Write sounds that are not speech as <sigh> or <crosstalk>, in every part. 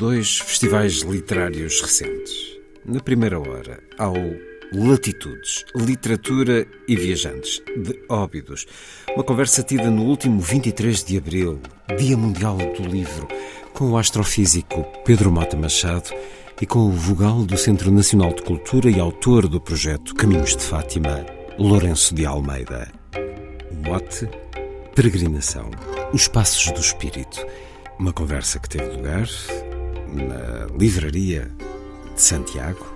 Dois festivais literários recentes. Na primeira hora, ao Latitudes, Literatura e Viajantes, de Óbidos. Uma conversa tida no último 23 de abril, Dia Mundial do Livro, com o astrofísico Pedro Mota Machado e com o vogal do Centro Nacional de Cultura e autor do projeto Caminhos de Fátima, Lourenço de Almeida. O mote Peregrinação, os Passos do Espírito. Uma conversa que teve lugar na livraria de Santiago,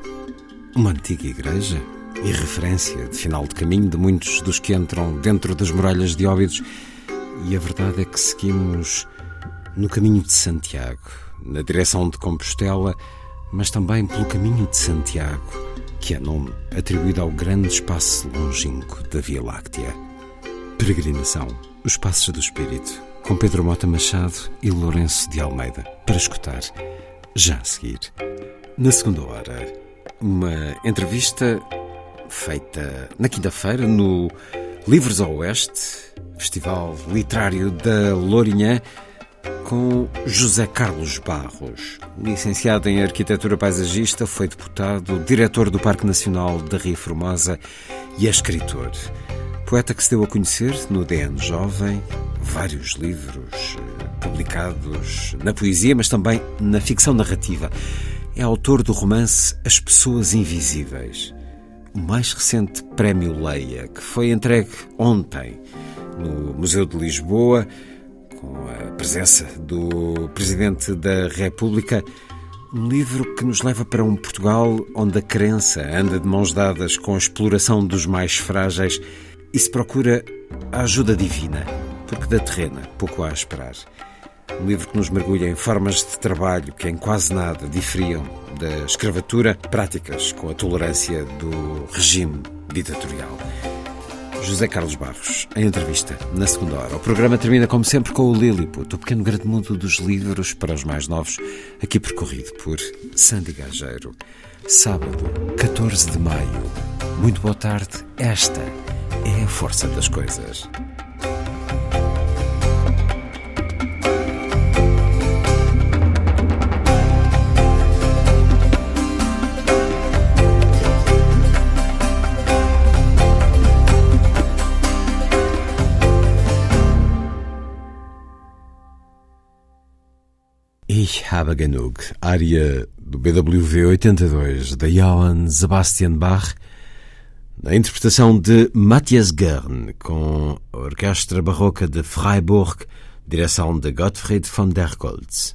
uma antiga igreja e referência de final de caminho de muitos dos que entram dentro das muralhas de Óbidos. E a verdade é que seguimos no caminho de Santiago, na direção de Compostela, mas também pelo caminho de Santiago, que é nome atribuído ao grande espaço longínquo da Via Láctea. Peregrinação, os Passos do Espírito, com Pedro Mota Machado e Lourenço de Almeida, para escutar já a seguir. Na segunda hora, uma entrevista feita na quinta-feira no Livros ao Oeste, Festival Literário da Lourinhã, com José Carlos Barros. Licenciado em Arquitetura Paisagista, foi deputado, diretor do Parque Nacional da Ria Formosa e é escritor. Poeta que se deu a conhecer no DN Jovem, vários livros eh, publicados na poesia, mas também na ficção narrativa. É autor do romance As Pessoas Invisíveis, o mais recente prémio Leia, que foi entregue ontem no Museu de Lisboa, com a presença do Presidente da República. Um livro que nos leva para um Portugal onde a crença anda de mãos dadas com a exploração dos mais frágeis e se procura a ajuda divina, porque da terrena pouco há a esperar. Um livro que nos mergulha em formas de trabalho que em quase nada diferiam da escravatura, práticas com a tolerância do regime ditatorial. José Carlos Barros, em entrevista, na segunda hora. O programa termina, como sempre, com o Lilliput, o pequeno grande mundo dos livros para os mais novos, aqui percorrido por Sandy Gageiro. Sábado, 14 de maio. Muito boa tarde. Esta é a força das coisas. Ich habe genug, área do BWV 82 de Johann Sebastian Bach, na interpretação de Matthias Gern, com a Orquestra Barroca de Freiburg, direção de Gottfried von der Goltz.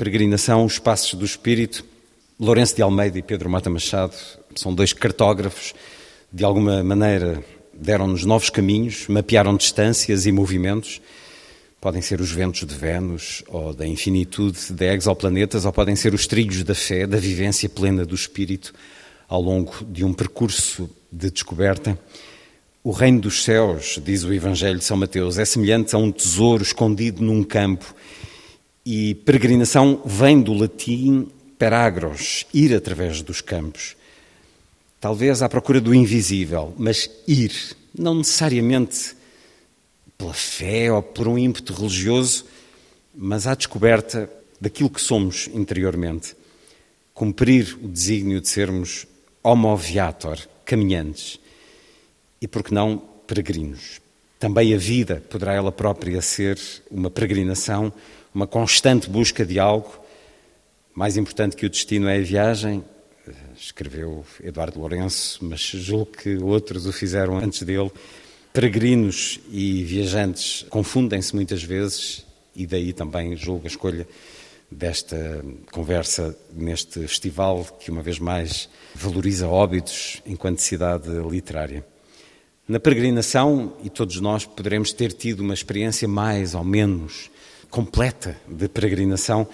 Peregrinação, os Passos do Espírito. Lourenço de Almeida e Pedro Mata Machado são dois cartógrafos, de alguma maneira deram-nos novos caminhos, mapearam distâncias e movimentos. Podem ser os ventos de Vênus ou da infinitude de exoplanetas, ou podem ser os trilhos da fé, da vivência plena do espírito ao longo de um percurso de descoberta. O reino dos céus, diz o Evangelho de São Mateus, é semelhante a um tesouro escondido num campo. E peregrinação vem do latim peragros, ir através dos campos. Talvez à procura do invisível, mas ir, não necessariamente pela fé ou por um ímpeto religioso, mas à descoberta daquilo que somos interiormente. Cumprir o desígnio de sermos homo viator, caminhantes, e por que não peregrinos. Também a vida poderá ela própria ser uma peregrinação, uma constante busca de algo. Mais importante que o destino é a viagem, escreveu Eduardo Lourenço, mas julgo que outros o fizeram antes dele. Peregrinos e viajantes confundem-se muitas vezes, e daí também julgo a escolha desta conversa neste festival que, uma vez mais, valoriza Óbidos enquanto cidade literária. Na peregrinação, e todos nós poderemos ter tido uma experiência mais ou menos completa de peregrinação,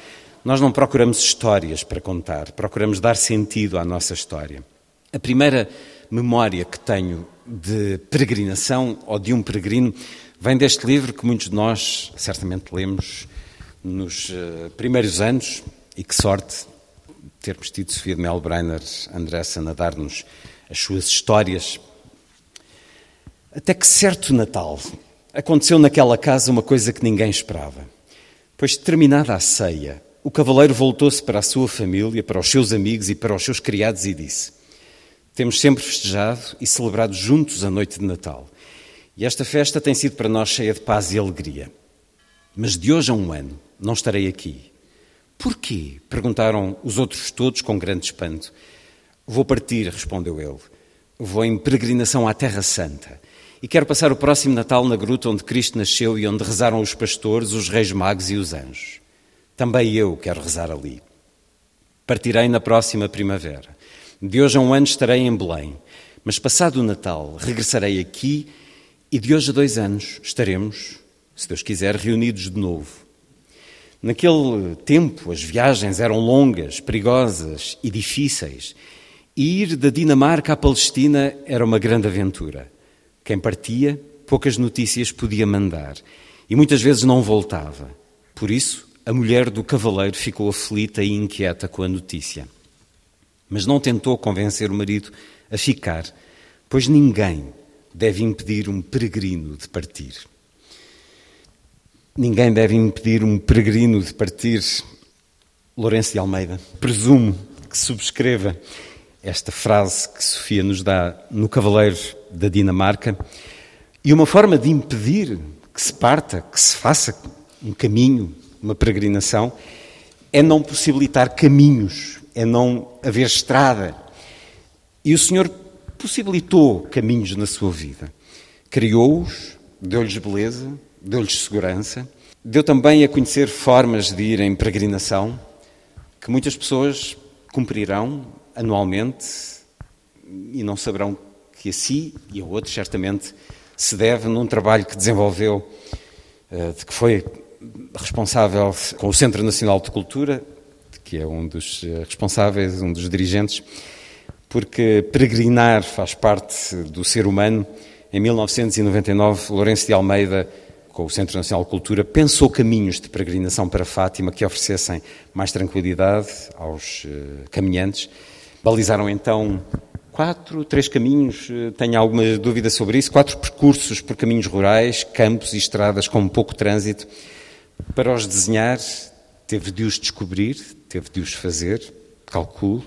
nós não procuramos histórias para contar, procuramos dar sentido à nossa história. A primeira memória que tenho de peregrinação ou de um peregrino vem deste livro que muitos de nós certamente lemos nos uh, primeiros anos, e que sorte termos tido Sofia de Melbrenner, Andressa, a dar-nos as suas histórias. Até que certo Natal aconteceu naquela casa uma coisa que ninguém esperava. Pois, terminada a ceia, o cavaleiro voltou-se para a sua família, para os seus amigos e para os seus criados e disse: Temos sempre festejado e celebrado juntos a noite de Natal. E esta festa tem sido para nós cheia de paz e alegria. Mas de hoje a um ano não estarei aqui. Porquê? perguntaram os outros todos com grande espanto. Vou partir, respondeu ele. Vou em peregrinação à Terra Santa e quero passar o próximo Natal na gruta onde Cristo nasceu e onde rezaram os pastores, os reis magos e os anjos. Também eu quero rezar ali. Partirei na próxima primavera. De hoje a um ano estarei em Belém, mas passado o Natal regressarei aqui e de hoje a dois anos estaremos, se Deus quiser, reunidos de novo Naquele tempo, as viagens eram longas, perigosas e difíceis. E ir da Dinamarca à Palestina era uma grande aventura. Quem partia, poucas notícias podia mandar e muitas vezes não voltava. Por isso, a mulher do cavaleiro ficou aflita e inquieta com a notícia. Mas não tentou convencer o marido a ficar, pois ninguém deve impedir um peregrino de partir. Ninguém deve impedir um peregrino de partir. Lourenço de Almeida, presumo que subscreva esta frase que Sofia nos dá no Cavaleiro da Dinamarca. E uma forma de impedir que se parta, que se faça um caminho, uma peregrinação, é não possibilitar caminhos, é não haver estrada. E o Senhor possibilitou caminhos na sua vida. Criou-os, deu-lhes beleza, deu-lhes segurança, deu também a conhecer formas de ir em peregrinação que muitas pessoas cumprirão anualmente e não saberão que a si e a outros certamente se deve num trabalho que desenvolveu, eh, de que foi responsável com o Centro Nacional de Cultura, que é um dos eh, responsáveis, um dos dirigentes, porque peregrinar faz parte do ser humano. Em 1999, Lourenço de Almeida com o Centro Nacional de Cultura, pensou caminhos de peregrinação para Fátima que oferecessem mais tranquilidade aos uh, caminhantes. Balizaram então quatro, três caminhos, uh, tenho alguma dúvida sobre isso, quatro percursos por caminhos rurais, campos e estradas com pouco trânsito. Para os desenhar, teve de os descobrir, teve de os fazer, calculo.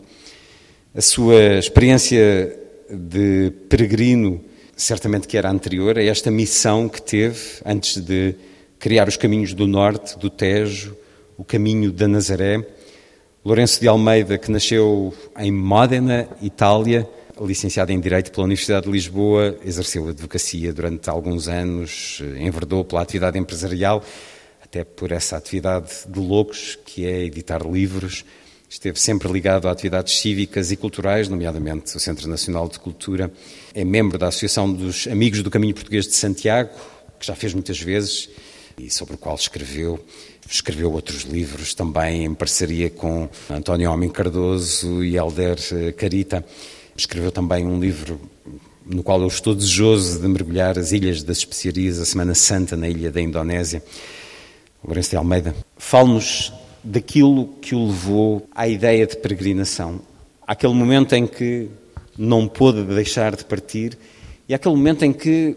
A sua experiência de peregrino certamente que era anterior a esta missão que teve antes de criar os caminhos do norte, do Tejo, o caminho da Nazaré. Lourenço de Almeida, que nasceu em Módena, Itália, licenciado em Direito pela Universidade de Lisboa, exerceu a advocacia durante alguns anos, enverdou pela atividade empresarial, até por essa atividade de loucos que é editar livros. Esteve sempre ligado a atividades cívicas e culturais, nomeadamente o Centro Nacional de Cultura. É membro da Associação dos Amigos do Caminho Português de Santiago, que já fez muitas vezes e sobre o qual escreveu. Escreveu outros livros também em parceria com António Homem Cardoso e Helder eh, Carita. Escreveu também um livro no qual eu estou desejoso de mergulhar as Ilhas das Especiarias, a Semana Santa na ilha da Indonésia. Lourenço de Almeida, fale-nos daquilo que o levou à ideia de peregrinação. Aquele momento em que não pôde deixar de partir e aquele momento em que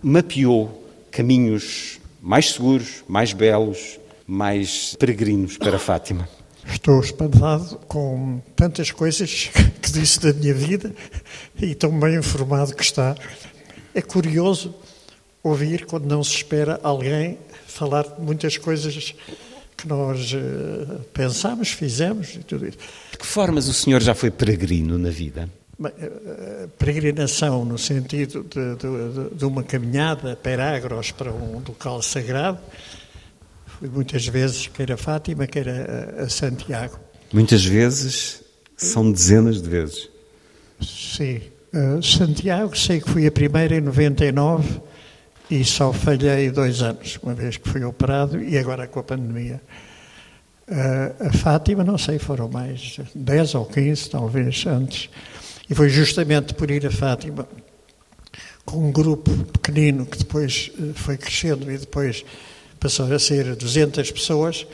mapeou caminhos mais seguros, mais belos, mais peregrinos para Fátima. Estou espantado com tantas coisas <laughs> que disse da minha vida e tão bem informado que está. É curioso ouvir quando não se espera alguém falar de muitas coisas que nós uh, pensamos, fizemos e tudo isso. De que formas o senhor já foi peregrino na vida? Eh, peregrinação no sentido de, de, de uma caminhada peregros para um local sagrado. Muitas vezes, quer a Fátima, quer a, a Santiago. Muitas vezes? São dezenas de vezes? Sim. Uh, Santiago, sei que fui a primeira em 99 e só falhei dois anos, uma vez que fui operado e agora com a pandemia. Uh, a Fátima, não sei, foram mais 10 ou 15, talvez, antes. E foi justamente por ir a Fátima com um grupo pequenino que depois eh, foi crescendo e depois passou a ser 200 pessoas.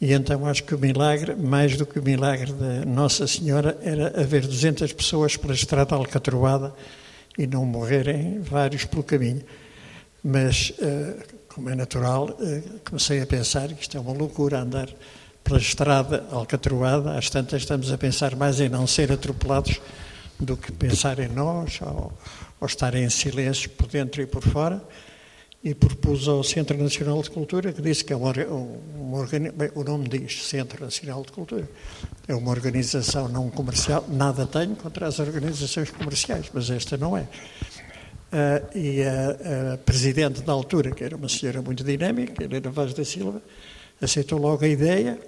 E então acho que o milagre, mais do que o milagre da Nossa Senhora, era haver 200 pessoas pela estrada alcatroada e não morrerem vários pelo caminho. Mas, eh, como é natural, eh, comecei a pensar que isto é uma loucura andar pela estrada alcatroada, às tantas estamos a pensar mais em não ser atropelados do que pensar em nós, ou, ou estar em silêncio por dentro e por fora. E propus ao Centro Nacional de Cultura, que disse que é uma, uma bem, o nome diz Centro Nacional de Cultura, é uma organização não comercial, nada tenho contra as organizações comerciais, mas esta não é. Uh, e a, a, presidente da altura, que era uma senhora muito dinâmica, Helena Vaz da Silva, aceitou logo a ideia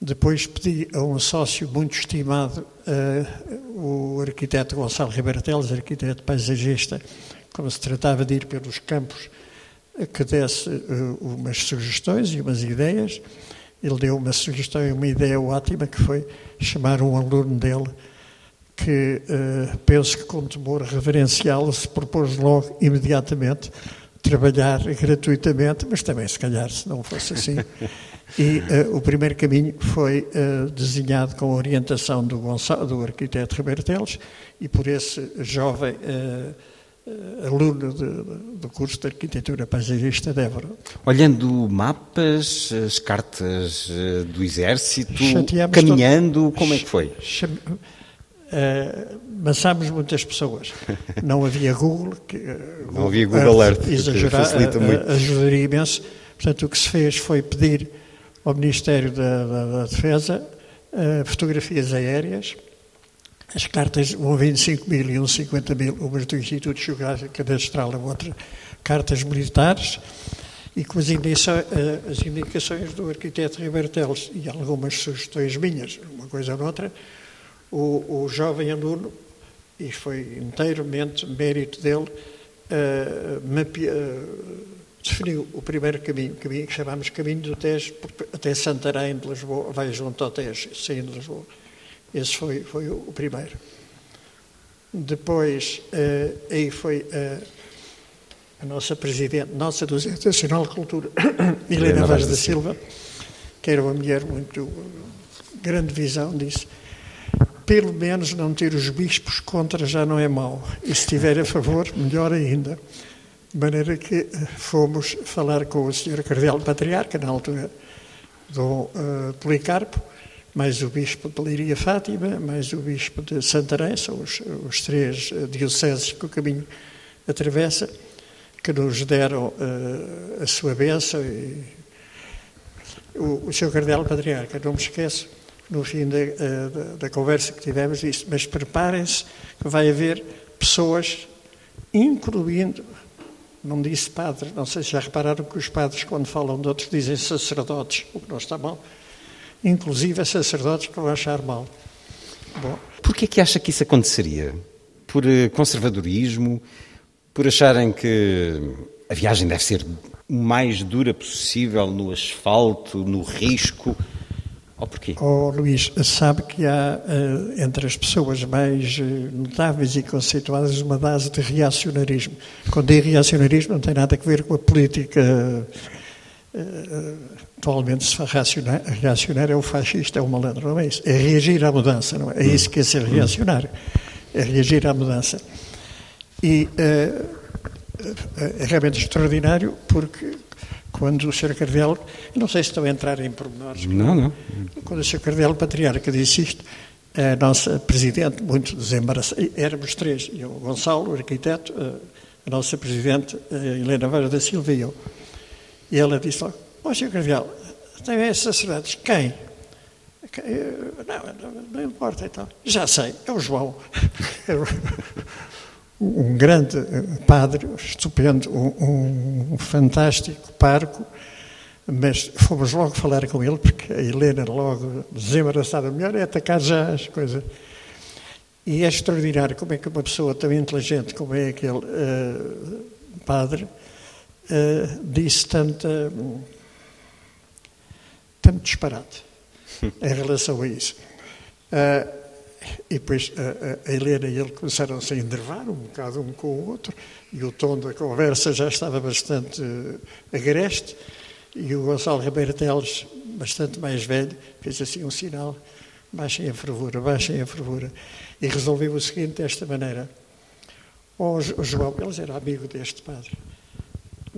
depois pedi a um sócio muito estimado, uh, o arquiteto Gonçalo Ribeiro Teles, arquiteto paisagista, como se tratava de ir pelos campos, que desse uh, umas sugestões e umas ideias. Ele deu uma sugestão e uma ideia ótima, que foi chamar um aluno dele, que uh, penso que com temor reverencial se propôs logo, imediatamente, trabalhar gratuitamente, mas também, se calhar, se não fosse assim, E uh, o primeiro caminho foi uh, desenhado com a orientação do, Gonçalo, do arquiteto Ribeiro Teles e por esse jovem uh, aluno do curso de Arquitetura Paisagista de Évora. Olhando mapas, as cartas do Exército, caminhando, todo... como é que foi? Cham... Uh, maçámos muitas pessoas. <laughs> Não havia Google. Que, Não havia Google Earth, exagerar, facilita muito. ajudaria imenso. Portanto, o que se fez foi pedir ao Ministério da, da, da Defesa uh, fotografias aéreas. As cartas, um 25 mil e um 50 mil, umas do Instituto Geográfico Cadastral, a outra. Cartas militares, e com as, indica, uh, as indicações do arquiteto Ribeiro Teles. E algumas sugestões minhas, uma coisa ou outra, o, o jovem aluno, e foi inteiramente mérito dele, uh, mapea, definiu o primeiro caminho, caminho que chamamos Caminho do Tejo, até Santarém de Lisboa, vai junto ao Tejo, saindo de Lisboa. Esse foi, foi o primeiro. Depois, uh, aí foi uh, a nossa presidente, nossa do Centro Nacional de Cultura, <coughs> Helena Vaz da Silva, que era uma mulher muito grande visão, disse pelo menos não ter os bispos contra já não é mau. E se estiver a favor, melhor ainda. De maneira que eh, fomos falar com o Sr. Cardeal Patriarca, na altura do uh, Policarpo, mais o Bispo de Liria Fátima, mais o Bispo de Santarém, são os, os três uh, dioceses que o caminho atravessa, que nos deram uh, a sua bênção. E o, o Sr. Cardeal Patriarca, não me esqueço, no fim da, da, da conversa que tivemos, disse: Mas preparem-se que vai haver pessoas, incluindo não disse padre. Não sei se já repararam que os padres, quando falam de outros, dizem sacerdotes, o que não está mal. Inclusive, é sacerdotes que vão achar mal. Bom. Por que é que acha que isso aconteceria? Por eh, conservadorismo? Por acharem que a viagem deve ser o mais dura possível no asfalto, no risco? Ou porquê? Oh, Luís, sabe que há uh, entre as pessoas mais uh, notáveis e conceituadas uma base de reacionarismo. Quando digo reacionarismo não tem nada a ver com a política. Uh, atualmente se reacionar, reacionar é o fascista, é o malandro, não é isso. É reagir à mudança, não é? É isso que é ser reacionário. É reagir à mudança. E é realmente extraordinário porque quando o Sr. Cardeal, não sei se estou a entrar em pormenores, não, não. quando o Sr. Cardeal Patriarca disse isto, a nossa Presidente, muito desembaraçada, éramos três, eu, o Gonçalo, o arquiteto, a nossa Presidente, a Helena Vara da Silva e eu. E ela disse logo, ó oh, Sr. Tem esses sacerdotes, quem? Não, não, importa, então. Já sei, é o João. <laughs> um grande padre, estupendo, um, um, fantástico parco, mas fomos logo falar com ele, porque a Helena logo desembaraçada, melhor é atacar já as coisas. E é extraordinário como é que uma pessoa tão inteligente como é aquele uh, padre uh, disse tanta, tanto disparate em relação a isso. Uh, e depois a, a Helena e ele começaram-se a enervar um bocado um com o outro, e o tom da conversa já estava bastante uh, agreste, e o Gonçalo Ribeiro Teles, bastante mais velho, fez assim um sinal, baixem a fervura, baixem a fervura, e resolveu o seguinte, desta maneira, o João, eles era amigo deste padre,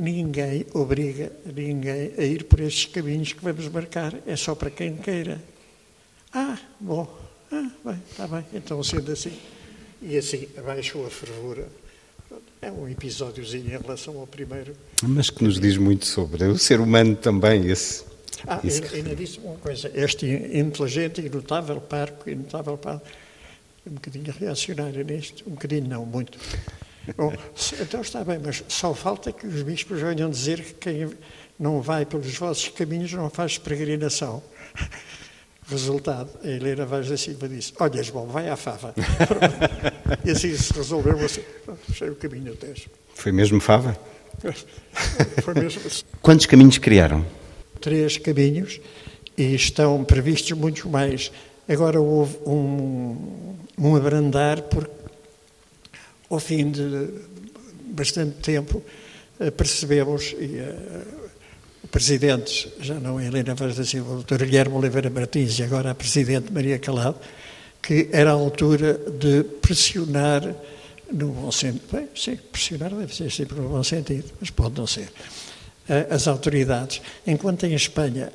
ninguém obriga ninguém a ir por estes caminhos que vamos marcar, é só para quem queira. Ah, bom, ah, bem, está bem, então sendo assim. E assim abaixou a fervura. É um episódiozinho em relação ao primeiro. Mas que nos diz muito sobre o ser humano também, esse. Ah, esse... ainda disse uma coisa. Este inteligente e notável parco, e notável parco, um bocadinho reacionário nisto, um bocadinho não, muito. Bom, então está bem, mas só falta que os bispos venham dizer que quem não vai pelos vossos caminhos não faz peregrinação. <laughs> Resultado, a Helena Vaz da Silva disse: Olha, João, vai à fava. <laughs> e assim se resolveu, assim, fechei o caminho até. Foi mesmo fava? <laughs> Foi mesmo assim. Quantos caminhos criaram? Três caminhos e estão previstos muitos mais. Agora houve um, um abrandar, porque ao fim de bastante tempo eh, percebemos, e eh, presidentes, já não é Helena Vaz da Silva, o doutor Guilherme Oliveira Martins e agora a presidente Maria Calado, que era a altura de pressionar no bom sentido, bem, sim, pressionar deve ser sempre no bom sentido, mas pode não ser, as autoridades. Enquanto em Espanha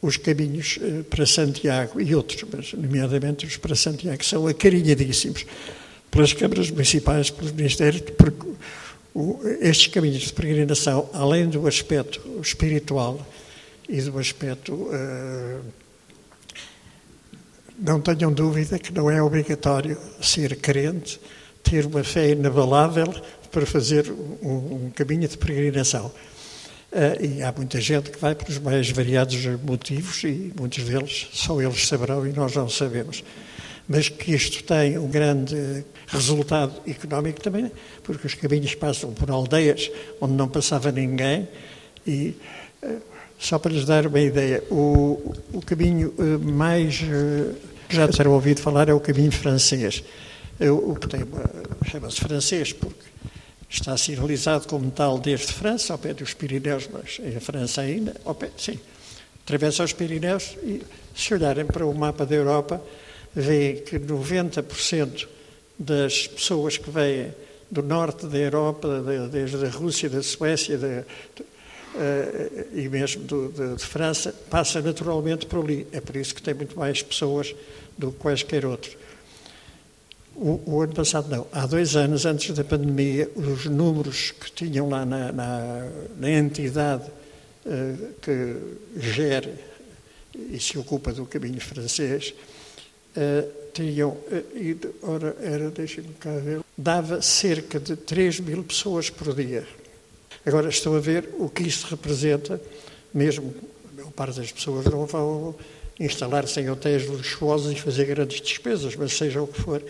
os caminhos eh, para Santiago e outros, mas nomeadamente os para Santiago, são acarinhadíssimos pelas câmaras municipais, pelos ministérios, porque estes caminhos de peregrinação, além do aspecto espiritual e do aspecto. Uh, não tenham dúvida que não é obrigatório ser crente, ter uma fé inabalável para fazer um, caminho de peregrinação. Uh, e há muita gente que vai por os mais variados motivos e muitos deles só eles saberão e nós não sabemos mas que isto tem um grande resultado económico também, porque os caminhos passam por aldeias onde não passava ninguém e eh, só para lhes dar uma ideia, o, o caminho eh, mais eh, que já terão ouvido falar é o caminho francês. O que chama-se francês porque está sinalizado como tal desde França, ao pé dos Pirineus, mas em França ainda, ao pé, sim, atravessa os Pirineus e se olharem para o mapa da Europa, vê que 90% das pessoas que vêm do norte da Europa, desde a Rússia, da Suécia de, uh, e mesmo do, de, de, França, passa naturalmente por ali. É por isso que tem muito mais pessoas do que quaisquer outros. O, o, ano passado não. Há dois anos, antes da pandemia, os números que tinham lá na, na, na entidade uh, que gere e se ocupa do caminho francês, uh, tinham uh, ido, ora, era, deixem-me cá ver, dava cerca de 3 mil pessoas por dia. Agora estão a ver o que isso representa, mesmo a maior parte das pessoas não vão instalar-se em hotéis luxuosos e fazer grandes despesas, mas seja o que for.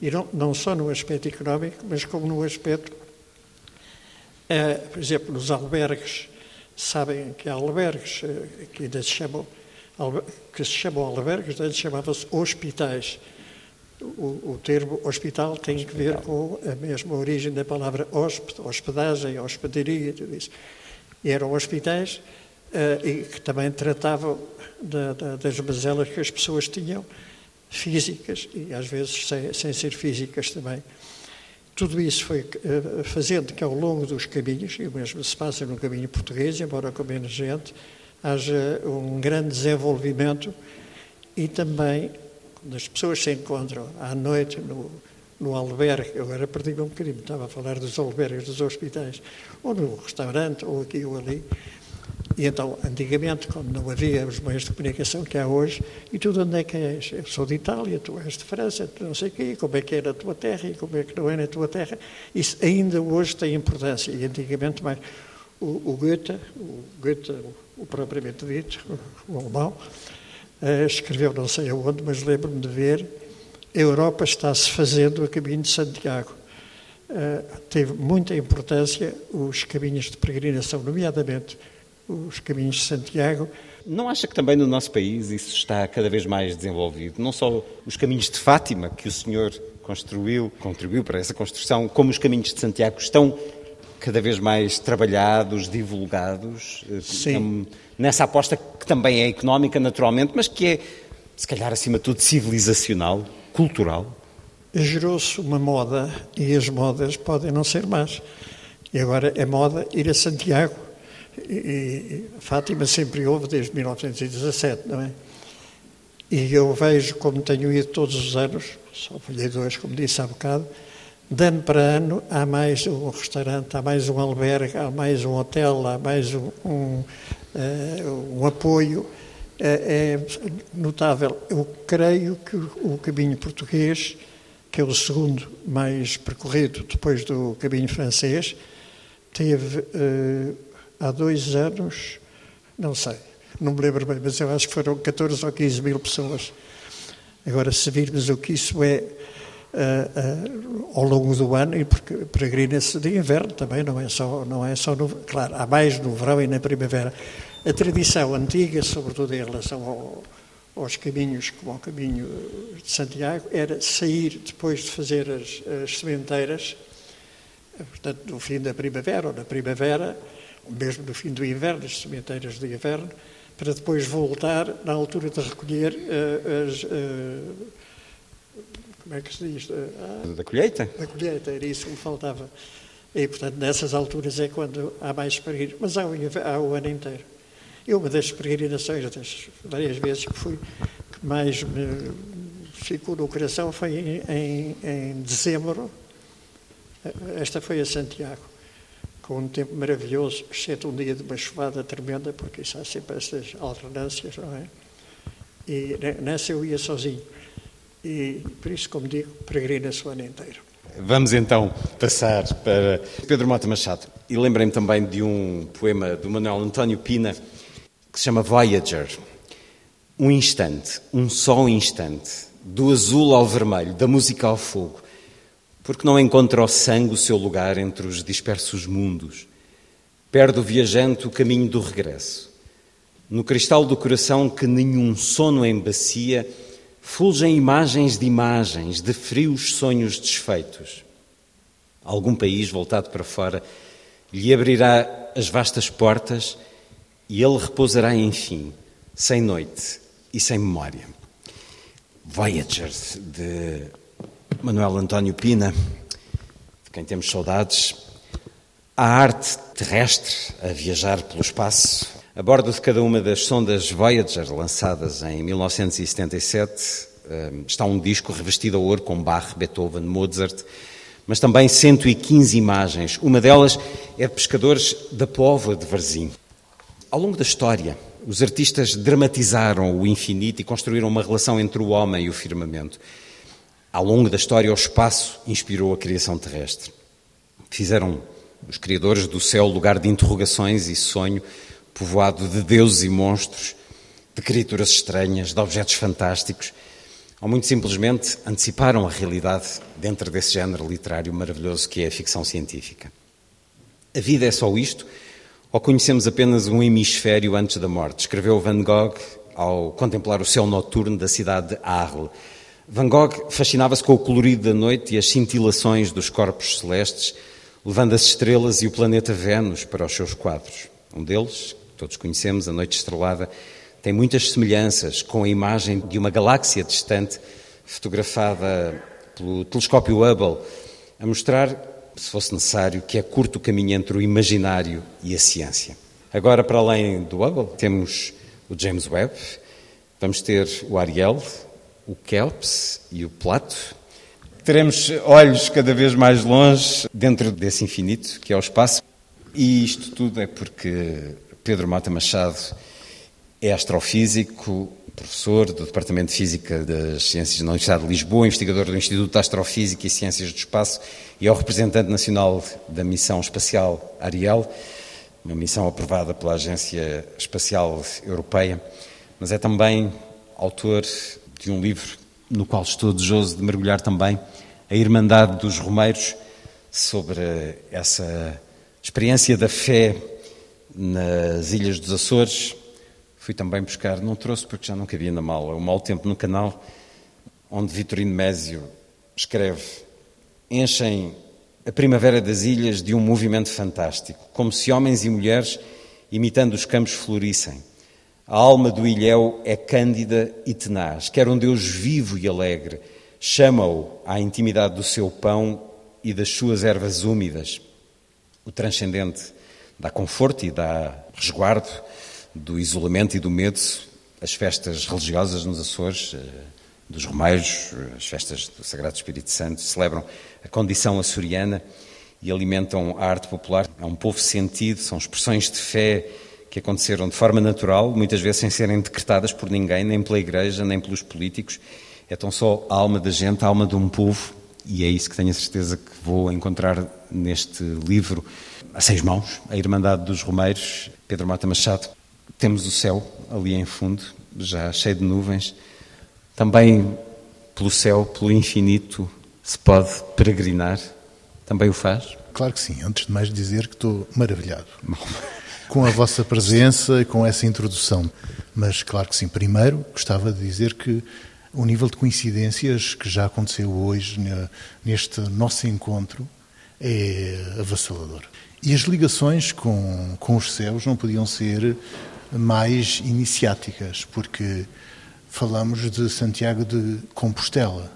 E não, não só no aspecto económico, mas como no aspecto, eh, por exemplo, nos albergues. Sabem que há albergues eh, que ainda se chamam, que se chamam albergues, antes chamava-se hospitais. O, o, termo hospital tem que ver com a mesma origem da palavra hóspede, hospedagem, hospedaria, tudo isso. E eram hospitais uh, e que também tratavam da, da, das mazelas que as pessoas tinham, físicas e às vezes sem, sem ser físicas também. Tudo isso foi uh, fazendo que ao longo dos caminhos, e o mesmo se passa no caminho português, embora com menos gente, haja um grande desenvolvimento e também quando as pessoas se encontram à noite no, no albergue, agora perdi-me um bocadinho, estava a falar dos albergues dos hospitais, ou no restaurante, ou aqui ou ali, e então, antigamente, quando não havia os meios de comunicação que há hoje, e tudo onde é que és? Eu sou de Itália, tu és de França, tu não sei o quê, como é que é na tua terra e como é que não é na tua terra. Isso ainda hoje tem importância, e antigamente mais. O, o Goethe, o Goethe, o propriamente dito, o alemão, uh, escreveu não sei aonde, mas lembro-me de ver, a Europa está-se fazendo a caminho de Santiago. Uh, teve muita importância os caminhos de peregrinação, nomeadamente os caminhos de Santiago. Não acha que também no nosso país isso está cada vez mais desenvolvido? Não só os caminhos de Fátima, que o senhor construiu, contribuiu para essa construção, como os caminhos de Santiago estão cada vez mais trabalhados, divulgados, eh, Sim. nessa aposta que também é económica, naturalmente, mas que é, se calhar, acima de tudo, civilizacional, cultural? Gerou-se uma moda e as modas podem não ser más. E agora é moda ir a Santiago e, Fátima sempre houve desde 1917, não é? E eu vejo, como tenho ido todos os anos, só falhei dois, como disse há bocado, de ano para ano há mais um restaurante, há mais um albergue, há mais um hotel, há mais um, um, uh, um apoio. É, é notável. Eu creio que o caminho português, que é o segundo mais percorrido depois do caminho francês, teve uh, há dois anos, não sei, não me lembro bem, mas eu acho que foram 14 ou 15 mil pessoas. Agora, se virmos o que isso é uh, uh, ao longo do ano, e peregrina-se de inverno também, não é só, não é só no, claro, há mais no verão e na primavera. A tradição antiga, sobretudo em relação ao, aos caminhos, como ao caminho de Santiago, era sair depois de fazer as, as sementeiras, portanto, no fim da primavera ou na primavera, mesmo no fim do inverno, as sementeiras de inverno, para depois voltar na altura de recolher uh, as. Uh, como é que se diz? Uh, da colheita? Da colheita, era isso que me faltava. E, portanto, nessas alturas é quando há mais peregrinos, mas há o, há o ano inteiro. E uma das peregrinações, das várias vezes que fui, que mais me ficou no coração foi em, em, em dezembro. Esta foi a Santiago com um tempo maravilhoso, exceto um dia de uma chuvada tremenda, porque isso há sempre essas alternâncias, não é? E nessa eu ia sozinho. E por isso, como digo, peregrina-se o ano inteiro. Vamos então passar para Pedro Mota Machado. E lembrei-me também de um poema do Manuel António Pina que se chama Voyager. Um instante, um só instante, do azul ao vermelho, da música ao fogo, porque não encontra o sangue o seu lugar entre os dispersos mundos. Perde o viajante o caminho do regresso. No cristal do coração que nenhum sono embacia, fulgem imagens de imagens, de frios sonhos desfeitos. Algum país voltado para fora lhe abrirá as vastas portas e ele repousará, enfim, sem noite e sem memória. Voyager, de Manuel António Pina, de quem temos saudades, a arte terrestre a viajar pelo espaço. A bordo de cada uma das sondas Voyager lançadas em 1977 eh, está um disco revestido a ouro com Bach, Beethoven, Mozart, mas também 115 imagens. Uma delas é de pescadores da Pova de Varzim. Ao longo da história, os artistas dramatizaram o infinito e construíram uma relação entre o homem e o firmamento. Ao longo da história, o espaço inspirou a criação terrestre. Fizeram os criadores do céu, lugar de interrogações e sonho, povoado de deuses e monstros, de criaturas estranhas, de objetos fantásticos, ou muito simplesmente anteciparam a realidade dentro desse género literário maravilhoso que é a ficção científica. A vida é só isto? Ou conhecemos apenas um hemisfério antes da morte? Escreveu Van Gogh ao contemplar o céu noturno da cidade de Arles. Van Gogh fascinava-se com o colorido da noite e as cintilações dos corpos celestes, levando as estrelas e o planeta Vênus para os seus quadros. Um deles, todos conhecemos, A Noite Estrelada, tem muitas semelhanças com a imagem de uma galáxia distante, fotografada pelo telescópio Hubble, a mostrar, se fosse necessário, que é curto o caminho entre o imaginário e a ciência. Agora, para além do Hubble, temos o James Webb, vamos ter o Ariel, o Kelps e o Plato. Teremos olhos cada vez mais longe dentro desse infinito que é o espaço. E isto tudo é porque Pedro Mata Machado é astrofísico, professor do Departamento de Física das Ciências da Universidade de Lisboa, investigador do Instituto de Astrofísica e Ciências do Espaço e é o representante nacional da missão espacial Ariel, uma missão aprovada pela Agência Espacial Europeia, mas é também autor de um livro no qual estou desejoso de mergulhar também, A Irmandade dos Romeiros, sobre essa experiência da fé nas Ilhas dos Açores. Fui também buscar, não trouxe porque já não cabia na mala, o Mau Tempo no canal, onde Vitorino Mésio escreve: Enchem a primavera das ilhas de um movimento fantástico, como se homens e mulheres, imitando os campos, florissem. A alma do ilhéu é cândida e tenaz, quer um Deus vivo e alegre, chama-o à intimidade do seu pão e das suas ervas úmidas. O transcendente dá conforto e dá resguardo do isolamento e do medo. As festas religiosas nos Açores, eh, dos Romeiros, as festas do Sagrado Espírito Santo, celebram a condição açoriana e alimentam a arte popular. É um povo sentido, são expressões de fé que aconteceram de forma natural, muitas vezes sem serem decretadas por ninguém, nem pela Igreja, nem pelos políticos. É tão só a alma da gente, a alma de um povo, e é isso que tenho a certeza que vou encontrar neste livro, a seis mãos, A Irmandade dos Romeiros, Pedro Mata Machado. Temos o céu ali em fundo, já cheio de nuvens. Também pelo céu, pelo infinito, se pode peregrinar. Também o faz? Claro que sim. Antes de mais dizer que estou maravilhado. <laughs> Com a vossa presença e com essa introdução. Mas, claro que sim, primeiro gostava de dizer que o nível de coincidências que já aconteceu hoje neste nosso encontro é avassalador. E as ligações com, com os céus não podiam ser mais iniciáticas, porque falamos de Santiago de Compostela,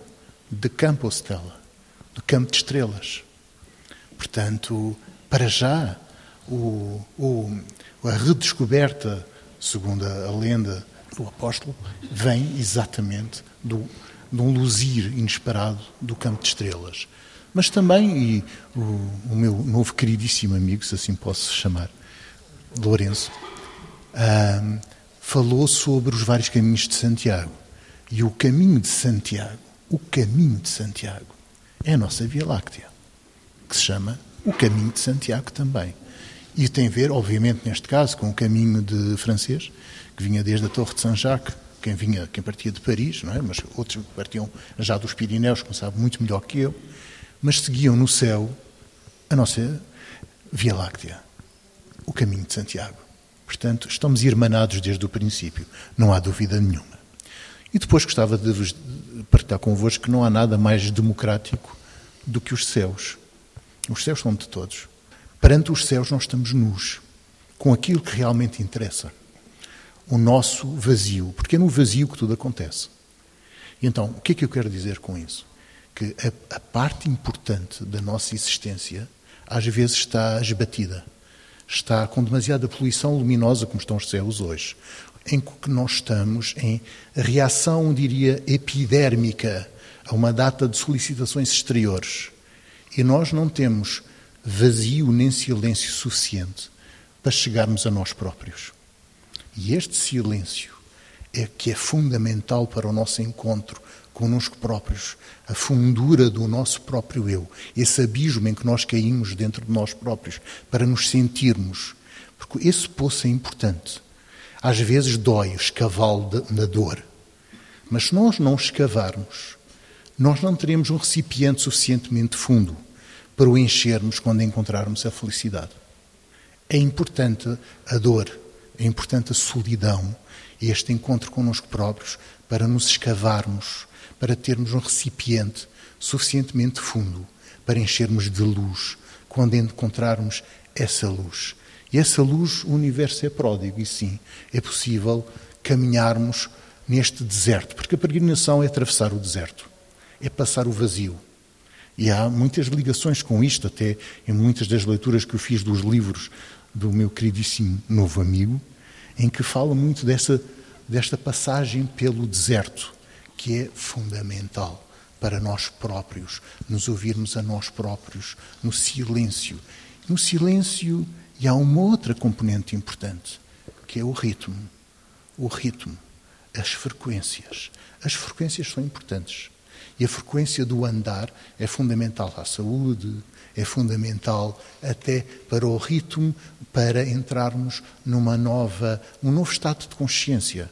de Compostela, do Campo de Estrelas. Portanto, para já, o, o, a redescoberta, segundo a, lenda do apóstolo, vem exatamente do, de um luzir inesperado do campo de estrelas. Mas também, e o, o meu novo queridíssimo amigo, se assim posso chamar, Lourenço, ah, falou sobre os vários caminhos de Santiago. E o caminho de Santiago, o caminho de Santiago, é a nossa Via Láctea, que se chama o caminho de Santiago também. E tem a ver, obviamente, neste caso, com o caminho de francês, que vinha desde a Torre de Saint-Jacques, quem vinha, quem partia de Paris, não é? mas outros partiam já dos Pirineus, como sabe muito melhor que eu, mas seguiam no céu a nossa Via Láctea, o caminho de Santiago. Portanto, estamos irmanados desde o princípio, não há dúvida nenhuma. E depois gostava de vos partilhar convosco que não há nada mais democrático do que os céus. Os céus são de todos. Perante os céus, nós estamos nus, com aquilo que realmente interessa. O nosso vazio, porque é no vazio que tudo acontece. E então, o que é que eu quero dizer com isso? Que a, a parte importante da nossa existência, às vezes, está esbatida. Está com demasiada poluição luminosa, como estão os céus hoje. Em que nós estamos em reação, diria, epidérmica a uma data de solicitações exteriores. E nós não temos vazio nem silêncio suficiente para chegarmos a nós próprios. E este silêncio é que é fundamental para o nosso encontro connosco próprios, a fundura do nosso próprio eu, esse abismo em que nós caímos dentro de nós próprios, para nos sentirmos. Porque esse poço é importante. Às vezes dói o escavalo na dor, mas se nós não escavarmos, nós não teremos um recipiente suficientemente fundo para o enchermos quando encontrarmos a felicidade. É importante a dor, é importante a solidão, este encontro connosco próprios, para nos escavarmos, para termos um recipiente suficientemente fundo para enchermos de luz quando encontrarmos essa luz. E essa luz, o universo é pródigo, e sim, é possível caminharmos neste deserto, porque a peregrinação é atravessar o deserto, é passar o vazio. E há muitas ligações com isto, até em muitas das leituras que eu fiz dos livros do meu queridíssimo novo amigo, em que fala muito dessa, desta passagem pelo deserto, que é fundamental para nós próprios, nos ouvirmos a nós próprios, no silêncio. No silêncio, e há uma outra componente importante, que é o ritmo. O ritmo, as frequências. As frequências são importantes. E a frequência do andar é fundamental à saúde, é fundamental até para o ritmo, para entrarmos numa nova, um novo estado de consciência.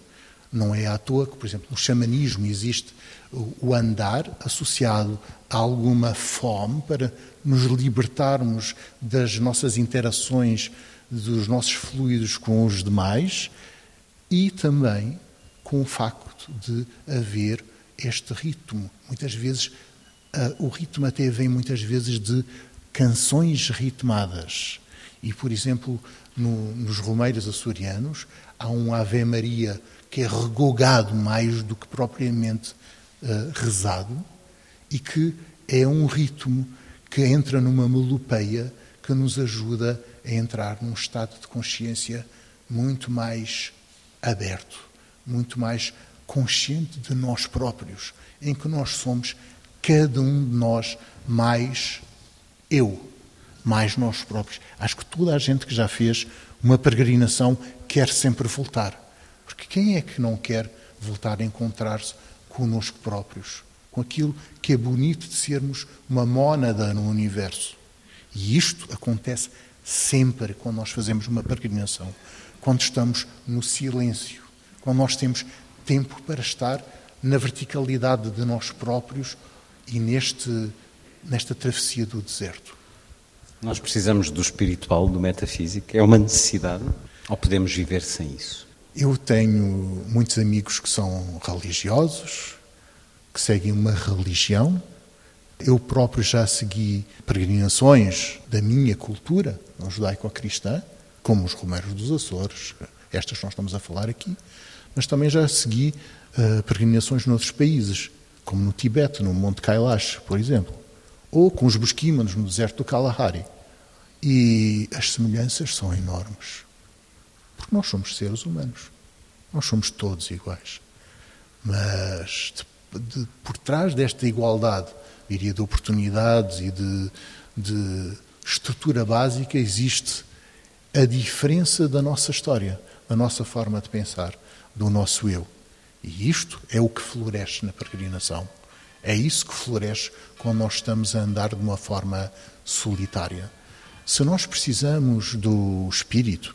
Não é à toa que, por exemplo, no xamanismo existe o andar associado a alguma fome para nos libertarmos das nossas interações, dos nossos fluidos com os demais e também com o facto de haver este ritmo. Muitas vezes, o ritmo até vem muitas vezes de canções ritmadas. E, por exemplo, no, nos romeiros açorianos há um Ave Maria que é regogado mais do que propriamente uh, rezado e que é um ritmo que entra numa melopeia que nos ajuda a entrar num estado de consciência muito mais aberto, muito mais consciente de nós próprios, em que nós somos, cada um de nós, mais eu, mais nós próprios. Acho que toda a gente que já fez uma peregrinação quer sempre voltar. Porque quem é que não quer voltar a encontrar-se conosco próprios? Com aquilo que é bonito de sermos uma mónada no universo. E isto acontece sempre quando nós fazemos uma peregrinação. Quando estamos no silêncio. Quando nós temos tempo para estar na verticalidade de nós próprios e neste, nesta travessia do deserto. Nós precisamos do espiritual, do metafísico? É uma necessidade? Ou podemos viver sem isso? Eu tenho muitos amigos que são religiosos, que seguem uma religião. Eu próprio já segui peregrinações da minha cultura, judaico-cristã, como os Romeiros dos Açores, estas que nós estamos a falar aqui, mas também já segui uh, peregrinações noutros países, como no Tibete, no Monte Kailash, por exemplo, ou com os Busquímanos no deserto do Kalahari. E as semelhanças são enormes. Porque nós somos seres humanos. Nós somos todos iguais. Mas de, de, por trás desta igualdade, diria, de oportunidades e de, de estrutura básica, existe a diferença da nossa história, da nossa forma de pensar, do nosso eu. E isto é o que floresce na peregrinação. É isso que floresce quando nós estamos a andar de uma forma solitária. Se nós precisamos do espírito,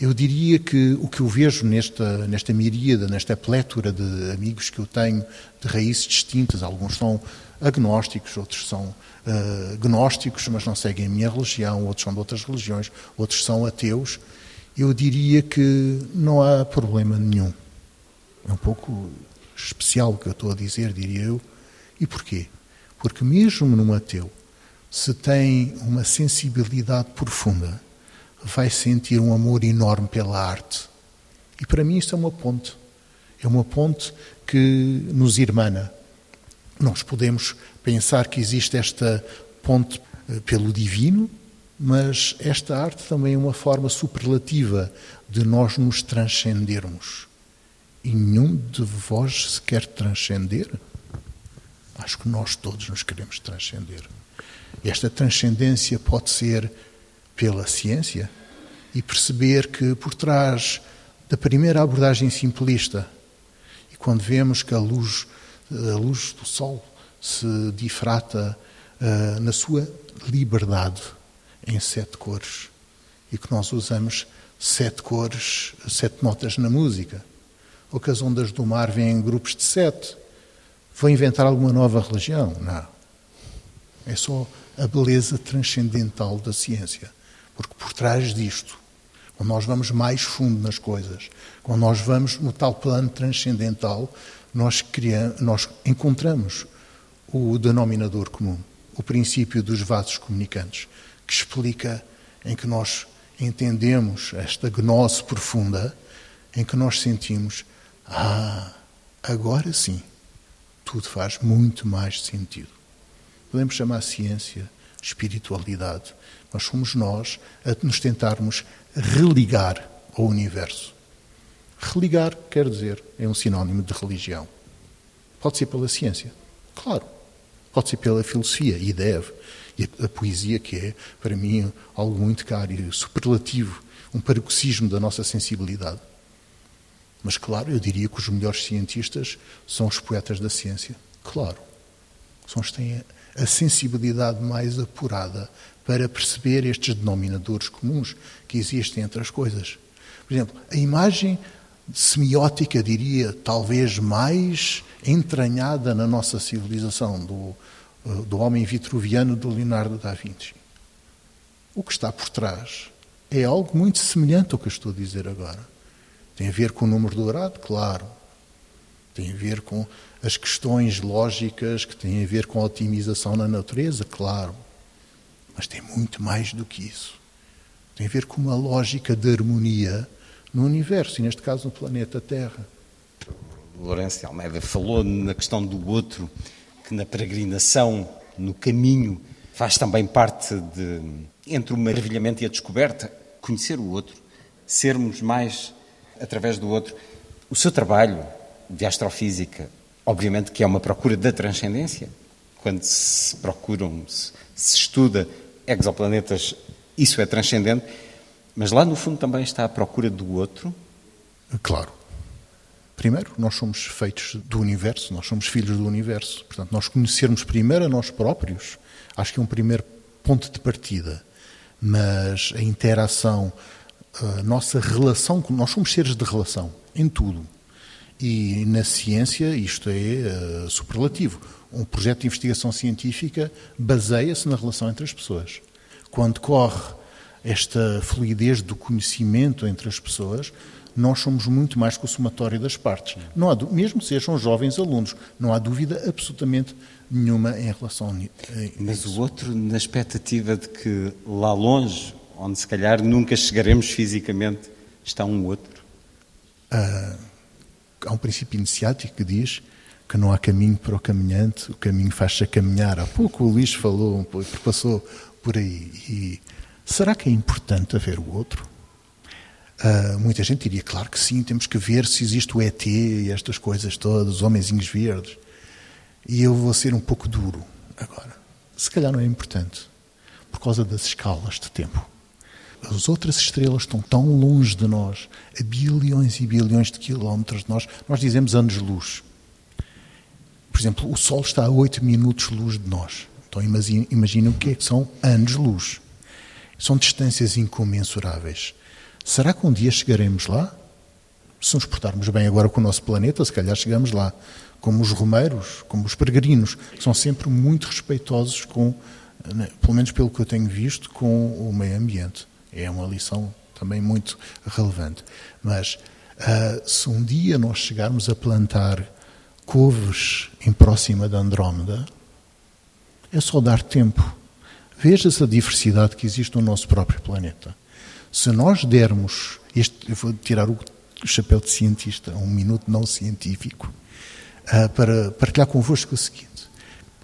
eu diria que o que eu vejo nesta, nesta miríada, nesta plétora de amigos que eu tenho de raízes distintas, alguns são agnósticos, outros são uh, gnósticos, mas não seguem a minha religião, outros são de outras religiões, outros são ateus, eu diria que não há problema nenhum. É um pouco especial o que eu estou a dizer, diria eu. E porquê? Porque mesmo num ateu, se tem uma sensibilidade profunda vai sentir um amor enorme pela arte. E para mim isto é uma ponte. É uma ponte que nos irmana. Nós podemos pensar que existe esta ponte eh, pelo divino, mas esta arte também é uma forma superlativa de nós nos transcendermos. E nenhum de vós se quer transcender? Acho que nós todos nos queremos transcender. Esta transcendência pode ser pela ciência e perceber que por trás da primeira abordagem simplista, e quando vemos que a luz a luz do sol se difrata uh, na sua liberdade em sete cores e que nós usamos sete cores, sete notas na música, ou que as ondas do mar vêm em grupos de sete. Vou inventar alguma nova religião? Não. É só a beleza transcendental da ciência. Porque por trás disto, quando nós vamos mais fundo nas coisas, quando nós vamos no tal plano transcendental, nós, criamos, nós encontramos o denominador comum, o princípio dos vasos comunicantes, que explica em que nós entendemos esta gnose profunda, em que nós sentimos, ah, agora sim, tudo faz muito mais sentido. Podemos chamar ciência, espiritualidade, mas somos nós a nos tentarmos religar ao universo. Religar quer dizer, é um sinónimo de religião. Pode ser pela ciência, claro. Pode ser pela filosofia, e deve. E a, poesia, que é, para mim, algo muito caro e superlativo, um paroxismo da nossa sensibilidade. Mas, claro, eu diria que os melhores cientistas são os poetas da ciência. Claro. São os que têm a sensibilidade mais apurada para perceber estes denominadores comuns que existem entre as coisas. Por exemplo, a imagem semiótica, diria, talvez mais entranhada na nossa civilização do, eh, do homem vitruviano do Leonardo da Vinci. O que está por trás é algo muito semelhante ao que eu estou a dizer agora. Tem a ver com o número dourado, claro. Tem a ver com as questões lógicas que têm a ver com a otimização na natureza, claro. Mas tem muito mais do que isso. Tem a ver com uma lógica de harmonia no universo, e neste caso no planeta Terra. Lourenço Almeida falou na questão do outro, que na peregrinação, no caminho, faz também parte de, entre o maravilhamento e a descoberta, conhecer o outro, sermos mais através do outro. O seu trabalho de astrofísica, obviamente que é uma procura da transcendência, quando se procuram, se, se estuda exoplanetas, isso é transcendente, mas lá no fundo também está a procura do outro. Claro. Primeiro, nós somos feitos do universo, nós somos filhos do universo. Portanto, nós conhecermos primeiro a nós próprios, acho que é um primeiro ponto de partida. Mas a interação, a nossa relação, nós somos seres de relação, em tudo. E na ciência isto é uh, superlativo. Um projeto de investigação científica baseia-se na relação entre as pessoas. Quando corre esta fluidez do conhecimento entre as pessoas, nós somos muito mais que o somatório das partes. Não há, mesmo sejam jovens alunos, não há dúvida absolutamente nenhuma em relação a isso. Mas o outro, na expectativa de que lá longe, onde se calhar nunca chegaremos fisicamente, está um outro? Ah, há um princípio iniciático que diz que não há caminho para o caminhante, o caminho faz-se a caminhar. Há pouco o Luís falou, passou por aí. E será que é importante haver o outro? Uh, muita gente diria, claro que sim, temos que ver se existe o ET e estas coisas todas, os homenzinhos verdes. E eu vou ser um pouco duro agora. Se calhar não é importante, por causa das escalas de tempo. As outras estrelas estão tão longe de nós, a bilhões e bilhões de quilómetros de nós. Nós dizemos anos-luz. Por exemplo, o Sol está a 8 minutos-luz de nós. Então imaginem o que é que são anos-luz. São distâncias incomensuráveis. Será que um dia chegaremos lá? Se nos portarmos bem agora com o nosso planeta, se calhar chegamos lá. Como os romeiros, como os peregrinos, são sempre muito respeitosos com, né, pelo menos pelo que eu tenho visto, com o meio ambiente. É uma lição também muito relevante. Mas uh, se um dia nós chegarmos a plantar couves em próxima da Andrómeda, é só dar tempo. Veja-se a diversidade que existe no nosso próprio planeta. Se nós dermos, este, eu vou tirar o chapéu de cientista, um minuto não científico, uh, para partilhar convosco o seguinte: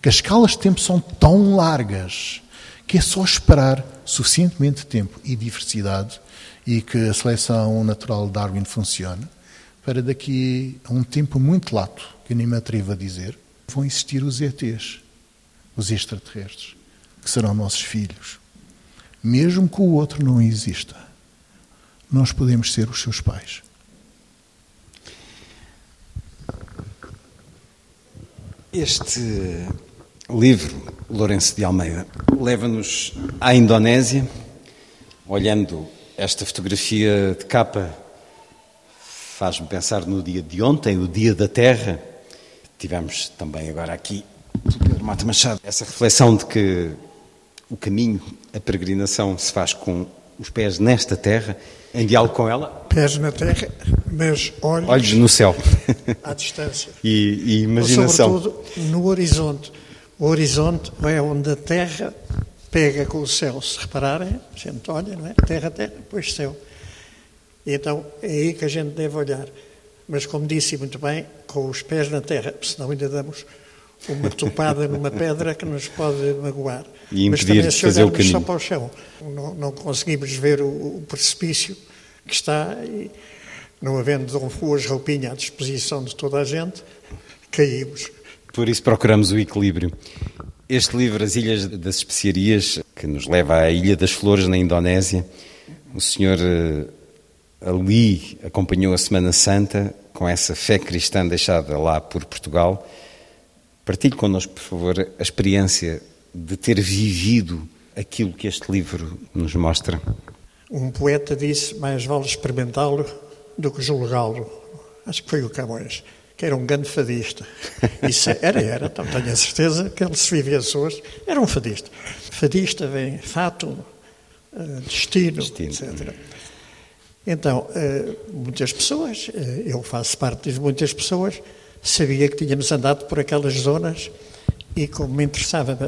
que as escalas de tempo são tão largas que é só esperar suficientemente tempo e diversidade e que a seleção natural de Darwin funcione para daqui a um tempo muito lato, que eu nem me atrevo a dizer, vão existir os ETs, os extraterrestres, que serão nossos filhos. Mesmo que o outro não exista, nós podemos ser os seus pais. Este livro, Lourenço de Almeida, leva-nos à Indonésia, olhando esta fotografia de capa, faz-me pensar no dia de ontem, o dia da Terra. Tivemos também agora aqui, Pedro Mata Machado, essa reflexão de que o caminho, a peregrinação se faz com os pés nesta terra, em diálogo com ela. Pés na terra, mas olhos, olhos no céu. à distância. <laughs> e, e imaginação. Sobretudo no horizonte. O horizonte é onde a terra pega com o céu. Se repararem, a gente olha, não é? Terra, terra, depois céu. E então é aí que a gente deve olhar. Mas, como disse muito bem, com os pés na terra, senão ainda damos uma topada numa pedra que nos pode magoar. E Mas também, se fazer o olharmos só para o chão, não, não conseguimos ver o, o precipício que está e, não havendo boas roupinhas à disposição de toda a gente, caímos. Por isso procuramos o equilíbrio. Este livro, As Ilhas das Especiarias, que nos leva à Ilha das Flores, na Indonésia, o senhor eh, ali acompanhou a Semana Santa com essa fé cristã deixada lá por Portugal. Partilhe connosco, por favor, a experiência de ter vivido aquilo que este livro nos mostra. Um poeta disse: mais vale experimentá-lo do que julgá-lo. Acho que foi o Camões, que era um grande fadista. Isso era, era, então tenho a certeza que ele se vivia Açores, era um fadista. Fadista vem fato, eh, destino, Destino. etc. Então, eh, muitas pessoas, eh, eu faço parte de muitas pessoas, sabia que tínhamos andado por aquelas zonas e, como me interessava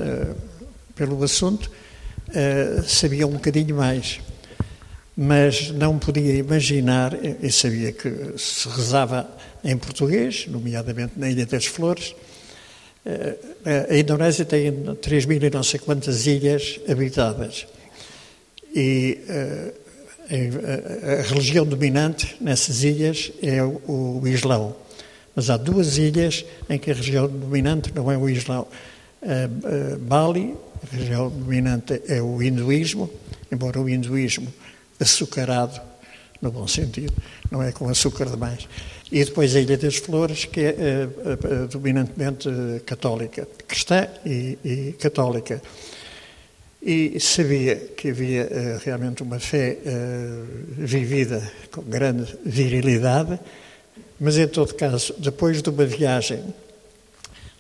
pelo assunto, sabia um bocadinho mais. Mas não podia imaginar, eu sabia que se rezava em português, nomeadamente na Ilha das Flores. Eh, A Indonésia tem 3 mil e não sei quantas ilhas habitadas. E eh, a, religião dominante nessas ilhas é o, Islão. Mas há duas ilhas em que a religião dominante não é o Islão. Eh, Bali, a religião dominante é o hinduísmo, embora o hinduísmo açucarado, no bom sentido, não é com açúcar demais. E depois a Ilha das Flores, que é eh, eh, dominantemente católica, cristã e, e católica. E sabia que havia realmente uma fé vivida com grande virilidade, mas em todo caso, depois de uma viagem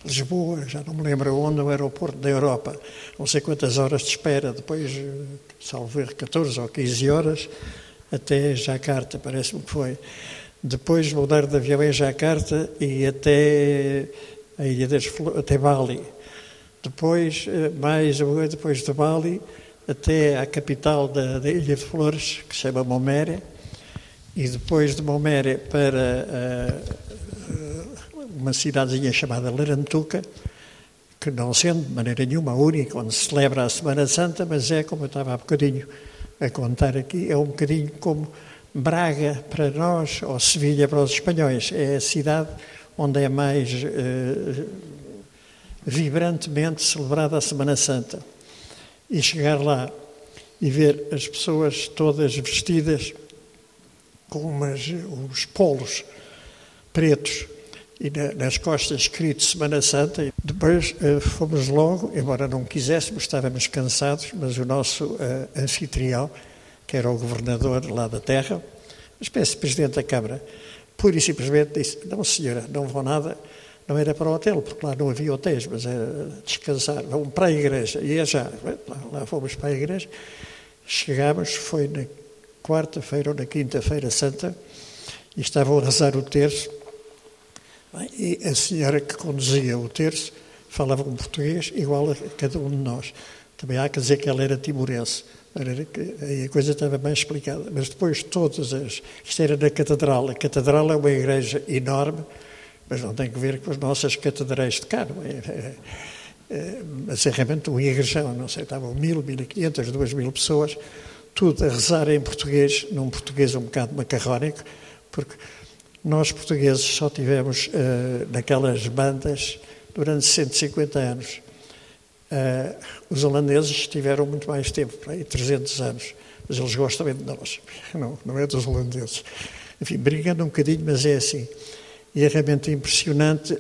Lisboa, já não me lembro onde, no aeroporto da Europa, não sei quantas horas de espera, depois, eh, salvo erro, 14 ou 15 horas, até Jacarta, parece-me que foi. Depois mudar de avião em Jacarta e até a Ilha das Flores, até Bali. Depois, eh, mais depois de Bali, até à capital da, da Ilha de Flores, que se chama Momere, e depois de Momere para eh, uma cidadezinha chamada Larantuca, que não sendo de maneira nenhuma a única onde se celebra a Semana Santa, mas é, como eu estava há bocadinho a contar aqui, é um bocadinho como Braga para nós, ou Sevilha para os espanhóis. É a cidade onde é mais eh, vibrantemente celebrada a Semana Santa. E chegar lá e ver as pessoas todas vestidas com umas, polos pretos e na, nas costas escrito Semana Santa. Depois eh, fomos logo, embora não quiséssemos, estávamos cansados, mas o nosso eh, anfitrião, que era o governador lá da terra, uma espécie de presidente da Câmara, pura e simplesmente disse: Não, senhora, não vou nada. Não era para o hotel, porque lá não havia hotéis, mas era descansar. Vão para a igreja. E é já. Lá, lá fomos para a igreja. Chegámos, foi na quarta-feira ou na quinta-feira santa, e estavam a rezar o terço. E a senhora que conduzia o terço falava um português igual a cada um de nós. Também há que dizer que ela era timorense. Aí a coisa estava bem explicada. Mas depois todas as... Isto era na catedral. A catedral é uma igreja enorme, mas não tem que ver com as nossas catedrais de cá. Não é? É, é, mas é realmente um igrejão, não sei, estavam mil, mil e quinhentas, duas mil pessoas, tudo a rezar em português, num português um bocado macarrónico, porque nós portugueses só tivemos uh, naquelas bandas durante 150 anos. Uh, os holandeses tiveram muito mais tempo, por aí, 300 anos, mas eles gostam bem de nós, <laughs> não, não é dos holandeses. Enfim, brincando um bocadinho, mas é assim. E é realmente impressionante a,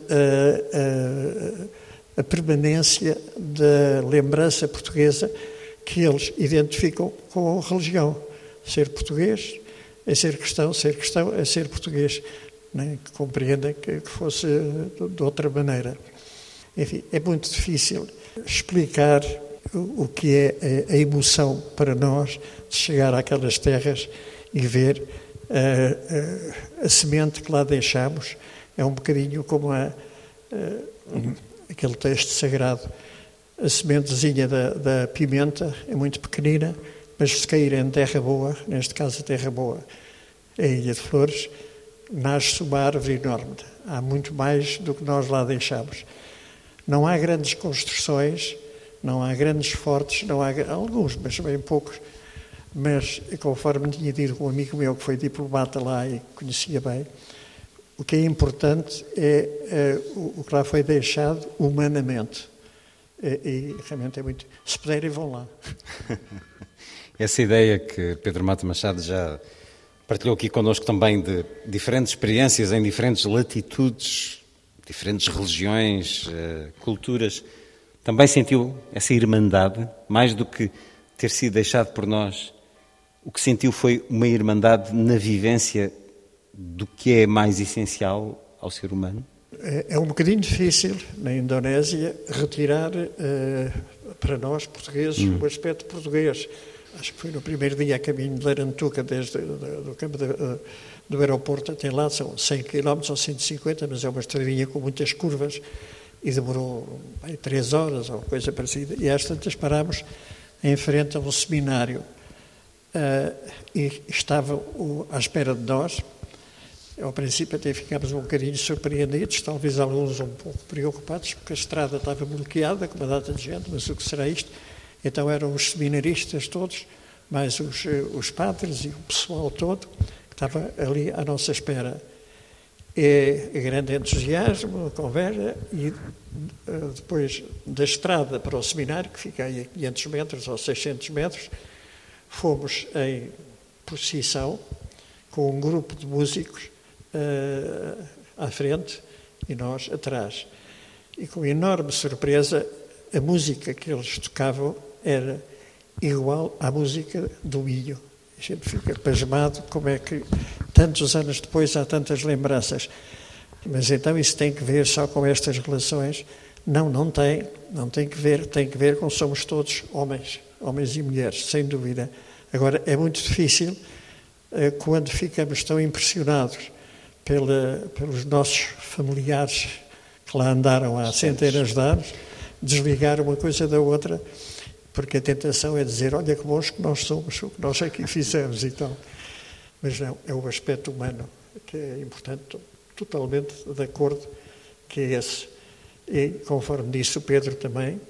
a, a permanência da lembrança portuguesa que eles identificam com a religião. Ser português é ser cristão, ser cristão é ser português. Né? Que compreendem que, que fosse de outra maneira. Enfim, é muito difícil explicar o que é a emoção para nós de chegar àquelas terras e ver a, a, a semente que lá deixamos. É um bocadinho como a, aquele texto sagrado. A sementezinha da, da pimenta é muito pequenina, mas se cair em terra boa, neste caso a terra boa, é a Ilha de Flores, nasce uma árvore enorme. Há muito mais do que nós lá deixamos. Não há grandes construções, não há grandes fortes, não há alguns, mas bem poucos. Mas, conforme tinha dito um amigo meu que foi diplomata lá e conhecia bem, o que é importante é, é o que lá foi deixado humanamente. E, e, realmente é muito. Se puderem, vão lá. <laughs> Essa ideia que Pedro Mata Machado já partilhou aqui connosco também de diferentes experiências em diferentes latitudes, diferentes religiões, eh, culturas também sentiu essa irmandade, mais do que ter sido deixado por nós? O que sentiu foi uma irmandade na vivência do que é mais essencial ao ser humano? É, é um bocadinho difícil, na Indonésia, retirar uh, para nós, portugueses, hum. o aspecto português. Acho que foi no primeiro dia a caminho de Larantuca, desde do campo de, uh, do aeroporto até lá, são 100 km ou 150, mas é uma estradinha com muitas curvas e demorou bem, três horas ou coisa parecida. E às tantas parámos em frente a um seminário uh, e estavam uh, à espera de nós. Ao princípio até ficámos um bocadinho surpreendidos, talvez alguns um pouco preocupados, porque a estrada estava bloqueada com uma data de gente, mas o que será isto? Então eram os seminaristas todos, mais os, eh, os padres e o pessoal todo, que estava ali à nossa espera é grande entusiasmo, conversa, e eh, depois da estrada para o seminário, que fica aí a 500 metros ou 600 metros, fomos em procissão com um grupo de músicos uh, à frente e nós atrás. E com enorme surpresa, a música que eles tocavam era igual à música do milho. A gente fica pasmado como é que tantos anos depois há tantas lembranças. Mas então isso tem que ver só com estas relações? Não, não tem. Não tem que ver. Tem que ver com somos todos homens, homens e mulheres, sem dúvida. Agora, é muito difícil eh, quando ficamos tão impressionados pela, pelos nossos familiares que lá andaram há centenas de anos, desligar uma coisa da outra porque a tentação é dizer, olha que bons que nós somos, o que nós aqui fizemos e tal. Mas não, é o aspecto humano que é importante, totalmente de acordo que é esse. E, conforme disse o Pedro também,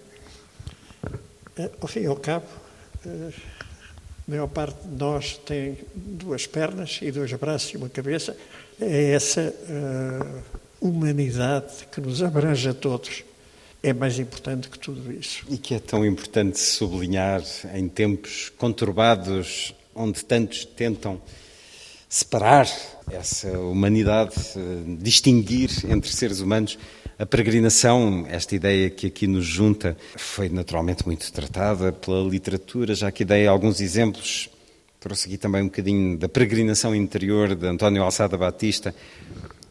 eh, ao fim e ao cabo, eh, a maior parte de nós tem duas pernas e dois braços e uma cabeça. É essa uh, humanidade que nos abrange a todos é mais importante que tudo isso. E que é tão importante sublinhar em tempos conturbados, onde tantos tentam separar essa humanidade, eh, distinguir entre seres humanos. A peregrinação, esta ideia que aqui nos junta, foi naturalmente muito tratada pela literatura, já que dei alguns exemplos. Trouxe aqui também um bocadinho da peregrinação interior de António Alçada Batista.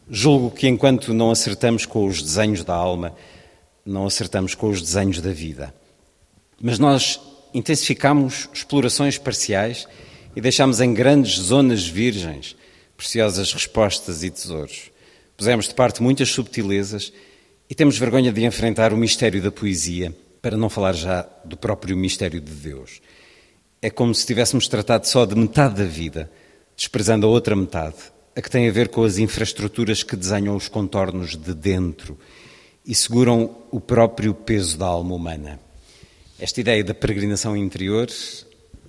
Julgo que enquanto não acertamos com os desenhos da alma, não acertamos com os desenhos da vida. Mas nós intensificamos explorações parciais e deixamos em grandes zonas virgens preciosas respostas e tesouros. Pusemos de parte muitas subtilezas e temos vergonha de enfrentar o mistério da poesia, para não falar já do próprio mistério de Deus. É como se tivéssemos tratado só de metade da vida, desprezando a outra metade, a que tem a ver com as infraestruturas que desenham os contornos de dentro e seguram o próprio peso da alma humana. Esta ideia da peregrinação interior,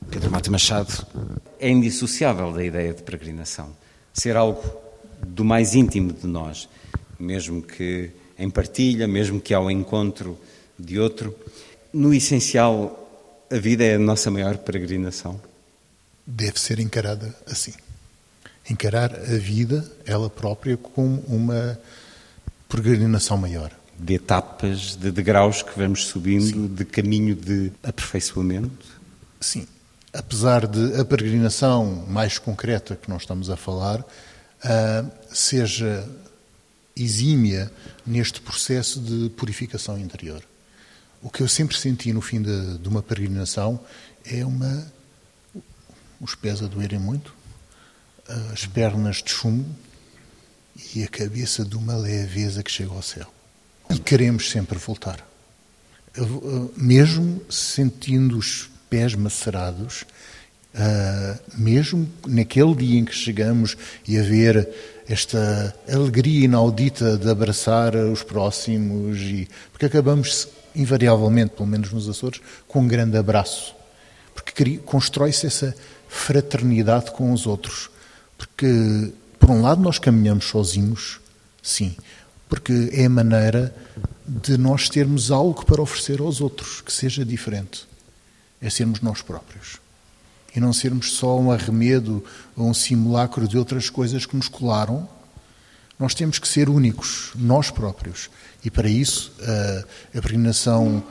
Pedro Mata Machado, é indissociável da ideia de peregrinação. Ser algo do mais íntimo de nós, mesmo que em partilha, mesmo que ao encontro de outro. No essencial, a vida é a nossa maior peregrinação. Deve ser encarada assim. encarar a vida, ela própria, como uma peregrinação maior. De etapas, de degraus que vamos subindo, Sim. de caminho de aperfeiçoamento? Sim. Apesar de a peregrinação mais concreta que nós estamos a falar uh, seja exímia neste processo de purificação interior. O que eu sempre senti no fim de, de uma peregrinação é uma. os pés a doerem muito, as pernas de chumbo e a cabeça de uma leveza que chega ao céu. E queremos sempre voltar. Mesmo sentindo os pés macerados, mesmo naquele dia em que chegamos e a ver esta alegria inaudita de abraçar os próximos, e, porque acabamos invariavelmente, pelo menos nos Açores, com um grande abraço. Porque constrói-se essa fraternidade com os outros. Porque, por um lado, nós caminhamos sozinhos, sim, porque é a maneira de nós termos algo para oferecer aos outros que seja diferente. É sermos nós próprios. E não sermos só um arremedo ou um simulacro de outras coisas que nos colaram. Nós temos que ser únicos, nós próprios. E para isso, a peregrinação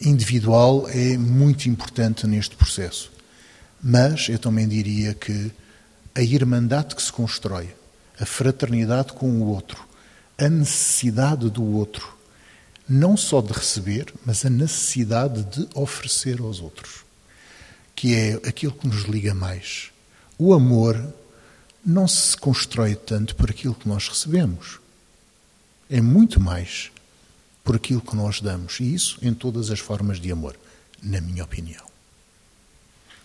individual é muito importante neste processo. Mas eu também diria que a irmandade que se constrói, a fraternidade com o outro, a necessidade do outro, não só de receber, mas a necessidade de oferecer aos outros, que é aquilo que nos liga mais. O amor não se constrói tanto por aquilo que nós recebemos, é muito mais por aquilo que nós damos, e isso em todas as formas de amor, na minha opinião.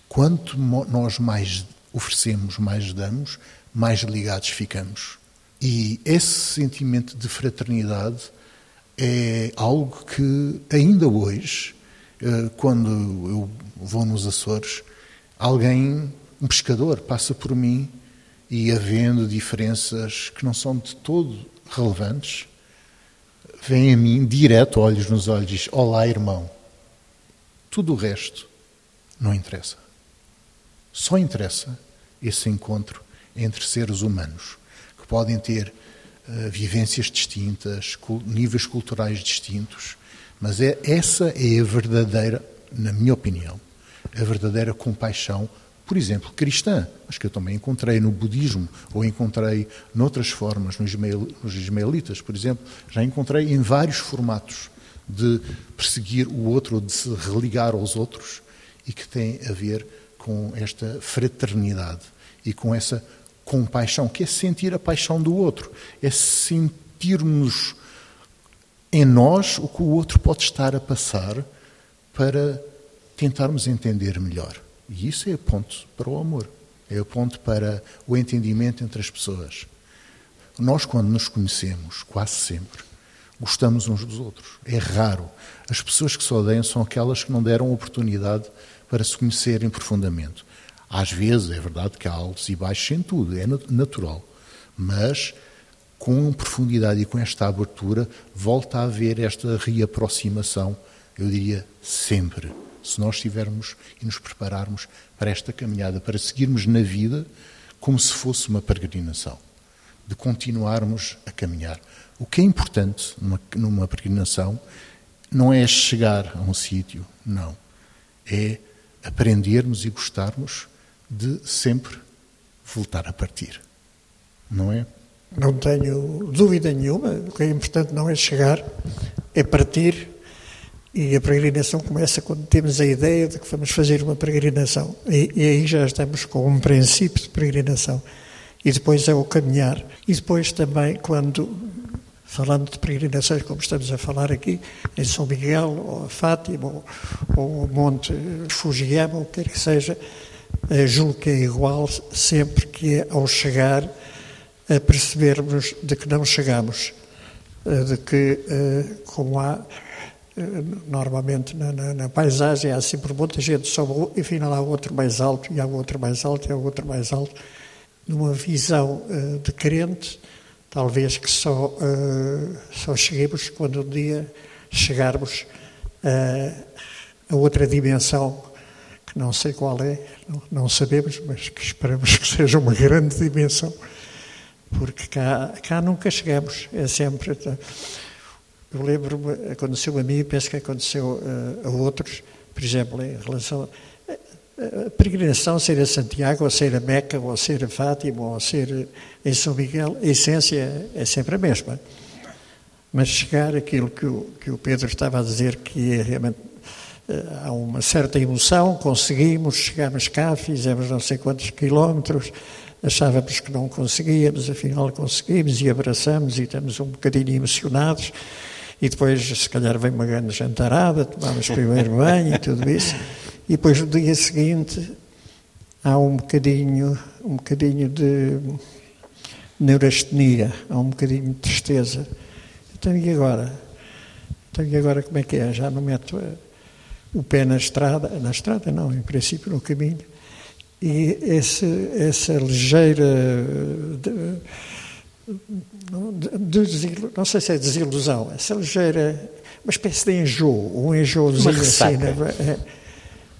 Quanto nós mais oferecemos, mais damos, mais ligados ficamos. E esse sentimento de fraternidade é algo que ainda hoje, eh, quando eu vou nos Açores, alguém, um pescador, passa por mim e havendo diferenças que não são de todo relevantes, vem a mim direto, olhos nos olhos, diz: Olá, irmão. Tudo o resto não interessa. Só interessa esse encontro entre seres humanos que podem ter uh, vivências distintas, níveis culturais distintos, mas é, essa é a verdadeira, na minha opinião, a verdadeira compaixão, por exemplo, cristã, mas que eu também encontrei no budismo ou encontrei noutras formas, nos, ismael, nos ismaelitas, por exemplo, já encontrei em vários formatos de perseguir o outro ou de se religar aos outros e que tem a ver com esta fraternidade e com essa compaixão, que é sentir a paixão do outro, é sentirmos em nós o que o outro pode estar a passar para tentarmos entender melhor. E isso é o ponto para o amor, é o ponto para o entendimento entre as pessoas. Nós, quando nos conhecemos, quase sempre, gostamos uns dos outros. É raro. As pessoas que se odeiam são aquelas que não deram oportunidade para se conhecerem profundamente. Às vezes, é verdade que há altos e baixos em tudo, é natural. Mas, com profundidade e com esta abertura, volta a haver esta reaproximação, eu diria sempre, se nós estivermos e nos prepararmos para esta caminhada, para seguirmos na vida como se fosse uma peregrinação, de continuarmos a caminhar. O que é importante numa, numa peregrinação não é chegar a um sítio, não. É aprendermos e gostarmos de sempre voltar a partir. Não é? Não tenho dúvida nenhuma. O que é importante não é chegar, é partir. E a peregrinação começa quando temos a ideia de que vamos fazer uma peregrinação. E, e aí já estamos com um princípio de peregrinação. E depois é o caminhar. E depois também, quando falando de peregrinações, como estamos a falar aqui, em São Miguel, ou a Fátima, ou, ou o Monte Fujiyama, ou o que quer que seja, julgo que é igual sempre que é ao chegar a percebermos de que não chegamos, eh, de que, eh, como há normalmente na, na, na, paisagem, há sempre muita gente sobe e afinal há outro mais alto, e há outro mais alto, e há outro mais alto. Numa visão de crente, Talvez que só, só cheguemos quando um dia chegarmos a outra dimensão que não sei qual é, não, não sabemos, mas que esperamos que seja uma grande dimensão, porque cá, cá nunca chegamos, é sempre. Eu lembro-me, aconteceu a mim, penso que aconteceu a, a outros, por exemplo, em relação a peregrinação, ser a Santiago, ou ser a Meca, ou ser a Fátima, ou ser em São Miguel, a essência é sempre a mesma. Mas chegar aquilo que o, que o Pedro estava a dizer, que é realmente eh, há uma certa emoção, conseguimos, chegamos cá, fizemos não sei quantos quilómetros, achávamos que não conseguíamos, afinal conseguimos e abraçamos e estamos um bocadinho emocionados. E depois, se calhar, vem uma grande jantarada, tomamos primeiro banho e tudo isso. E depois, no dia seguinte, há um bocadinho, um bocadinho de neurastenia, há um bocadinho de tristeza. Então, e agora? Então, e agora como é que é? Já não meto o pé na estrada, na estrada não, em princípio no caminho, e esse, essa ligeira, de, de, de, não sei se é desilusão, essa ligeira, uma espécie de enjoo, um enjoozinho assim, né? é,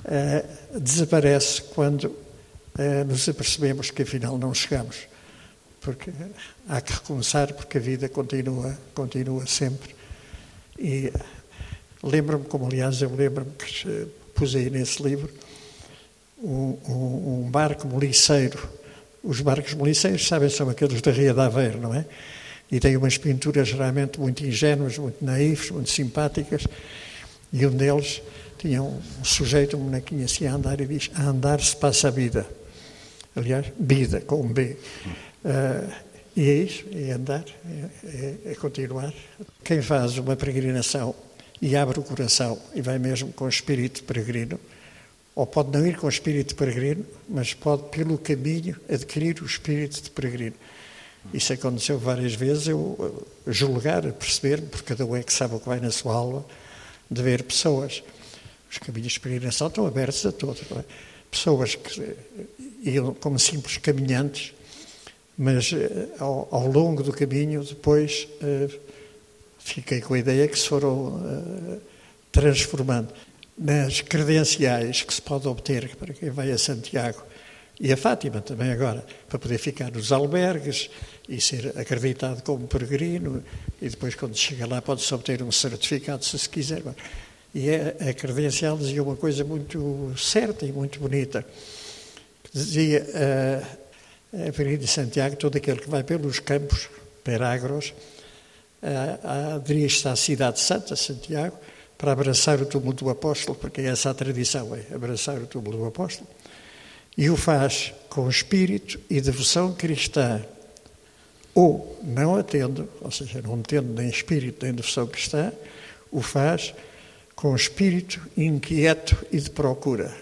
é, desaparece quando é, nos apercebemos que afinal não chegamos, porque há que recomeçar, porque a vida continua, continua sempre. E Lembro-me, como aliás eu lembro-me que pus aí nesse livro, um, um, um, barco moliceiro. Os barcos moliceiros, sabem, são aqueles da Ria de Aveiro, não é? E têm umas pinturas geralmente muito ingênuas, muito naifes, muito simpáticas. E um deles tinha um, um sujeito, um bonequinho assim a andar e diz: A andar se passa a vida. Aliás, vida, com um B. Uh, e é isso, é andar, é, é, é continuar. Quem faz uma peregrinação e abre o coração e vai mesmo com o espírito peregrino, ou pode não ir com o espírito peregrino, mas pode, pelo caminho, adquirir o espírito de peregrino. Isso aconteceu várias vezes, eu julgar, perceber, porque cada um é que sabe o que vai na sua alma, de ver pessoas. Os caminhos de peregrinação estão abertos a todos. É? Pessoas que iam como simples caminhantes, mas eh, ao, ao longo do caminho, depois eh, fiquei com a ideia que se foram uh, transformando nas credenciais que se pode obter para quem vai a Santiago e a Fátima também agora, para poder ficar nos albergues e ser acreditado como peregrino e depois quando chega lá pode-se obter um certificado se se quiser. E a, a credencial dizia uma coisa muito certa e muito bonita, dizia uh, a Avenida de Santiago, todo aquele que vai pelos campos, peragros, uh, dirige-se à cidade santa, Santiago, para abraçar o túmulo do apóstolo, porque essa é a tradição, é abraçar o túmulo do apóstolo, e o faz com espírito e devoção cristã, ou não atendo, ou seja, não tendo nem espírito nem devoção cristã, o faz com espírito inquieto e de procura.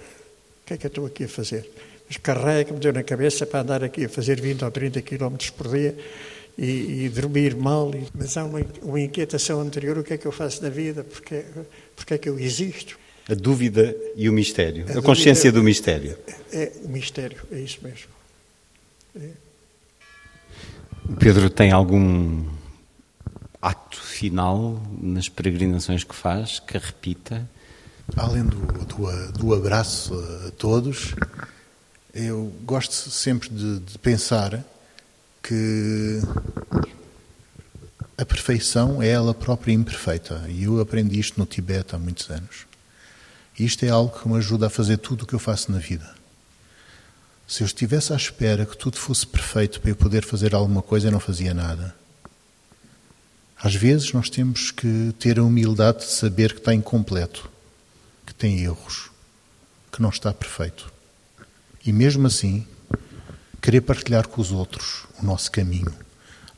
O que é que eu estou aqui a fazer? Mas carrega que me deu na cabeça para andar aqui a fazer 20 ou 30 quilómetros por dia e, e dormir mal, mas há uma, uma, inquietação anterior: o que é que eu faço na vida? Porque, porque é que eu existo? A dúvida e o mistério, a, a consciência do mistério. É, é, o mistério, é isso mesmo. É. Pedro tem algum ato final nas peregrinações que faz, que repita? Além do, do, do abraço a todos, eu gosto sempre de, de pensar que a perfeição é ela própria imperfeita. E eu aprendi isto no Tibete há muitos anos. Isto é algo que me ajuda a fazer tudo o que eu faço na vida. Se eu estivesse à espera que tudo fosse perfeito para eu poder fazer alguma coisa, eu não fazia nada. Às vezes nós temos que ter a humildade de saber que está incompleto, que tem erros, que não está perfeito. E mesmo assim, querer partilhar com os outros nosso caminho.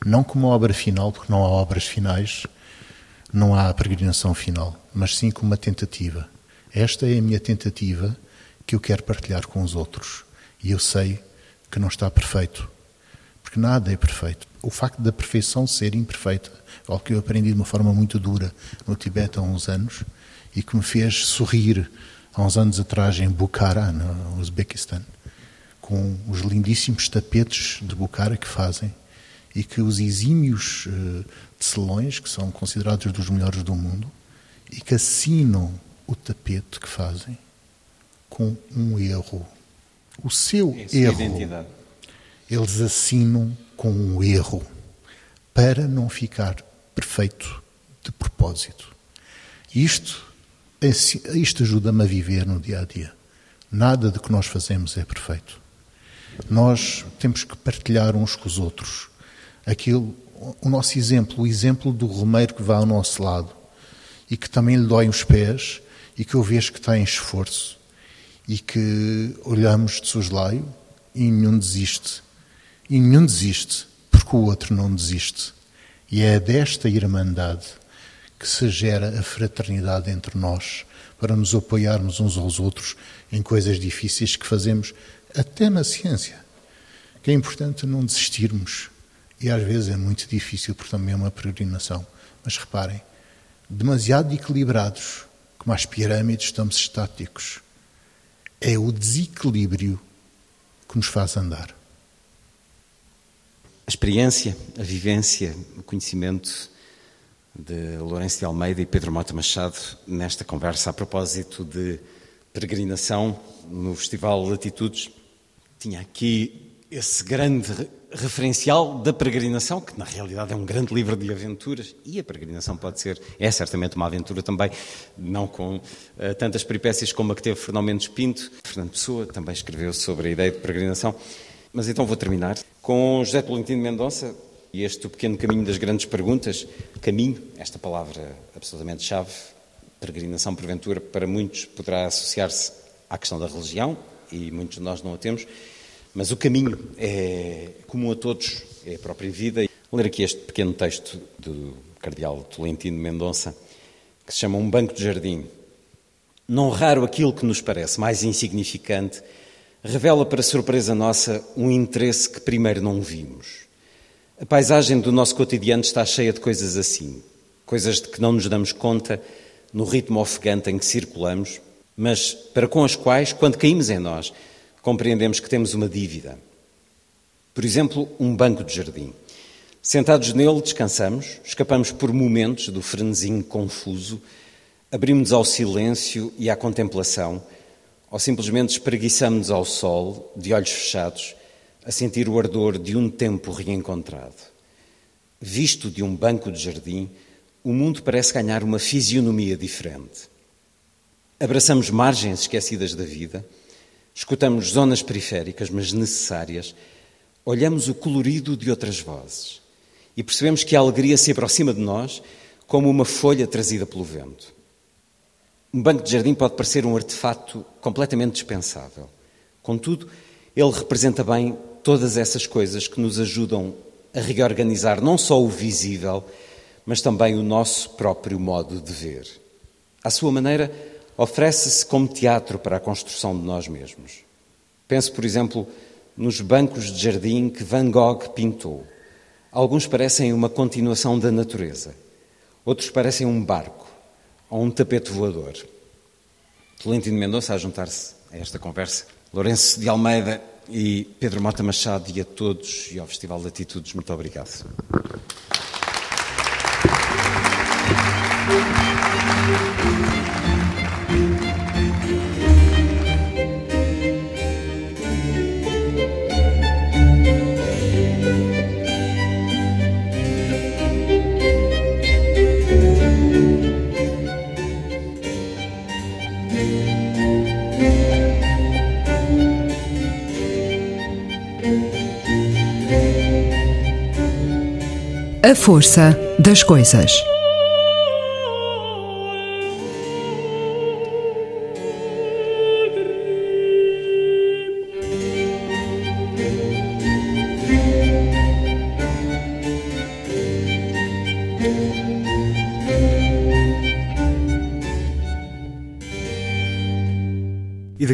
Não como obra final, porque não há obras finais, não há peregrinação final, mas sim como uma tentativa. Esta é a minha tentativa que eu quero partilhar com os outros. E eu sei que não está perfeito, porque nada é perfeito. O facto da perfeição ser imperfeita, algo que eu aprendi de uma forma muito dura no Tibete há uns anos e que me fez sorrir há uns anos atrás em Bukhara, no Uzbequistão com os lindíssimos tapetes de Bucara que fazem e que os exímios uh, tecelões, que são considerados dos melhores do mundo, e que assinam o tapete que fazem com um erro. O seu É erro. identidade. Eles assinam com um erro para não ficar perfeito de propósito. Isto, isto ajuda-me a viver no dia a dia. Nada de que nós fazemos é perfeito. Nós temos que partilhar uns com os outros. Aquilo, o nosso exemplo, o exemplo do romeiro que vai ao nosso lado e que também lhe dói os pés e que eu vejo que está em esforço e que olhamos de soslaio e nenhum desiste. E nenhum desiste porque o outro não desiste. E é desta irmandade que se gera a fraternidade entre nós para nos apoiarmos uns aos outros em coisas difíceis que fazemos até na ciência. Que é importante não desistirmos. E às vezes é muito difícil porque também é uma peregrinação. Mas reparem, demasiado equilibrados, como as pirâmides, estamos estáticos. É o desequilíbrio que nos faz andar. A experiência, a vivência, o conhecimento de Lourenço de Almeida e Pedro Mota Machado nesta conversa a propósito de peregrinação no Festival Latitudes. Tinha aqui esse grande referencial da peregrinação, que na realidade é um grande livro de aventuras, e a peregrinação pode ser, é certamente uma aventura também, não com uh, tantas peripécias como a que teve Fernão Mendes Pinto. Fernando Pessoa também escreveu sobre a ideia de peregrinação. Mas então vou terminar com José Tolentino Mendonça e este o pequeno caminho das grandes perguntas. Caminho, esta palavra absolutamente chave, peregrinação porventura, para muitos poderá associar-se à questão da religião, e muitos de nós não a temos, mas o caminho é comum a todos, é a própria vida. Vou ler aqui este pequeno texto do cardeal Tolentino Mendonça, que se chama Um Banco de Jardim. Não raro aquilo que nos parece mais insignificante revela para surpresa nossa um interesse que primeiro não vimos. A paisagem do nosso cotidiano está cheia de coisas assim, coisas de que não nos damos conta no ritmo ofegante em que circulamos, mas para com as quais, quando caímos em nós, compreendemos que temos uma dívida. Por exemplo, um banco de jardim. Sentados nele, descansamos, escapamos por momentos do frenesim confuso, abrimos-nos ao silêncio e à contemplação, ou simplesmente espreguiçamos ao sol, de olhos fechados, a sentir o ardor de um tempo reencontrado. Visto de um banco de jardim, o mundo parece ganhar uma fisionomia diferente. Abraçamos margens esquecidas da vida, escutamos zonas periféricas, mas necessárias, olhamos o colorido de outras vozes e percebemos que a alegria se aproxima de nós como uma folha trazida pelo vento. Um banco de jardim pode parecer um artefato completamente dispensável. Contudo, ele representa bem todas essas coisas que nos ajudam a reorganizar não só o visível, mas também o nosso próprio modo de ver. À sua maneira, oferece-se como teatro para a construção de nós mesmos. Penso, por exemplo, nos bancos de jardim que Van Gogh pintou. Alguns parecem uma continuação da natureza, outros parecem um barco ou um tapete voador. Tolentino Mendonça a juntar-se a esta conversa. Lourenço de Almeida e Pedro Mota Machado e a todos e ao Festival de Atitudes, muito obrigado. A força das coisas.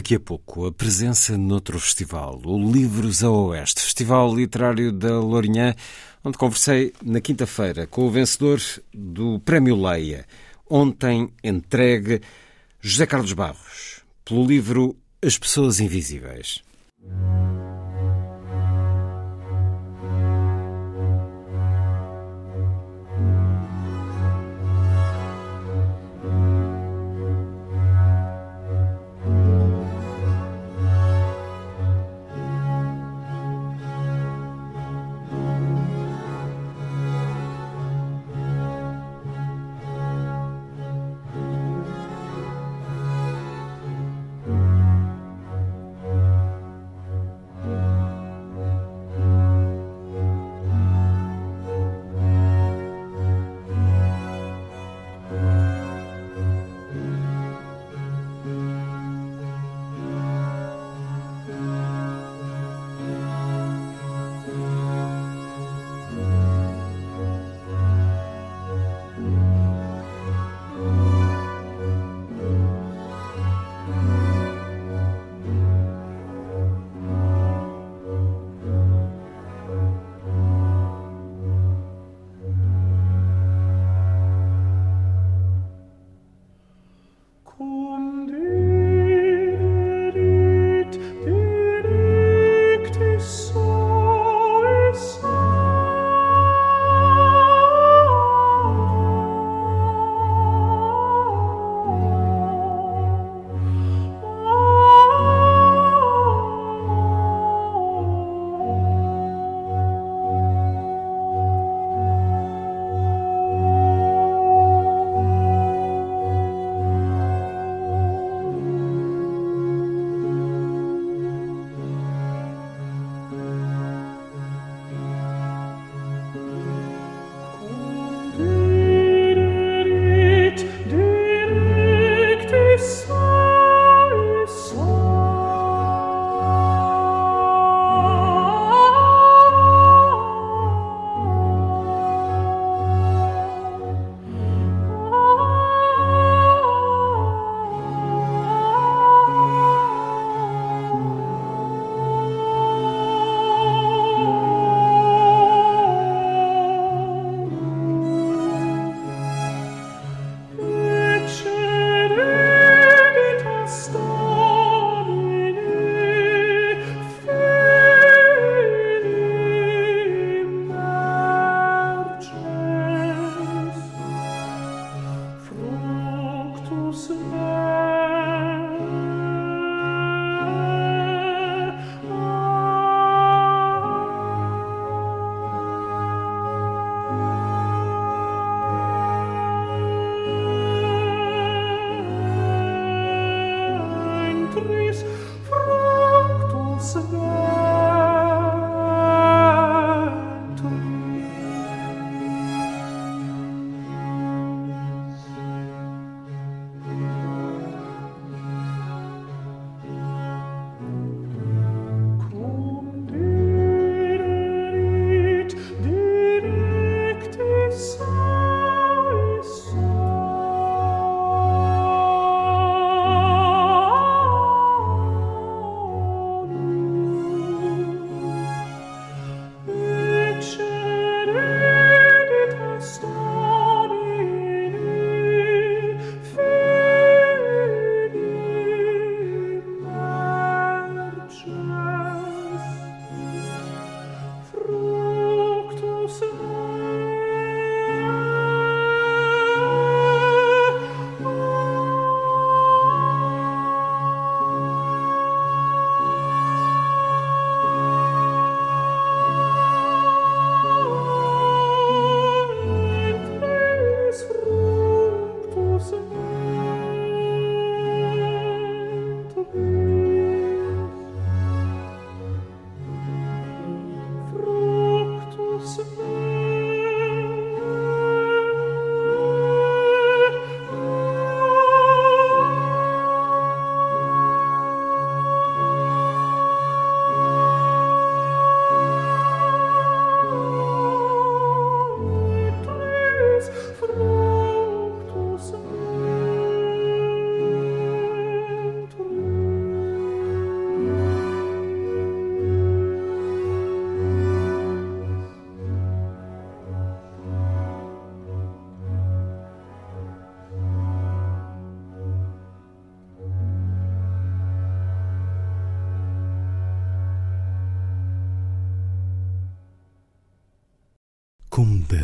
Daqui a pouco, a presença noutro festival, o Livros a Oeste, Festival Literário da Lourinhã, onde conversei na quinta-feira com o vencedor do Prémio Leia, ontem entregue José Carlos Barros, pelo livro As Pessoas Invisíveis.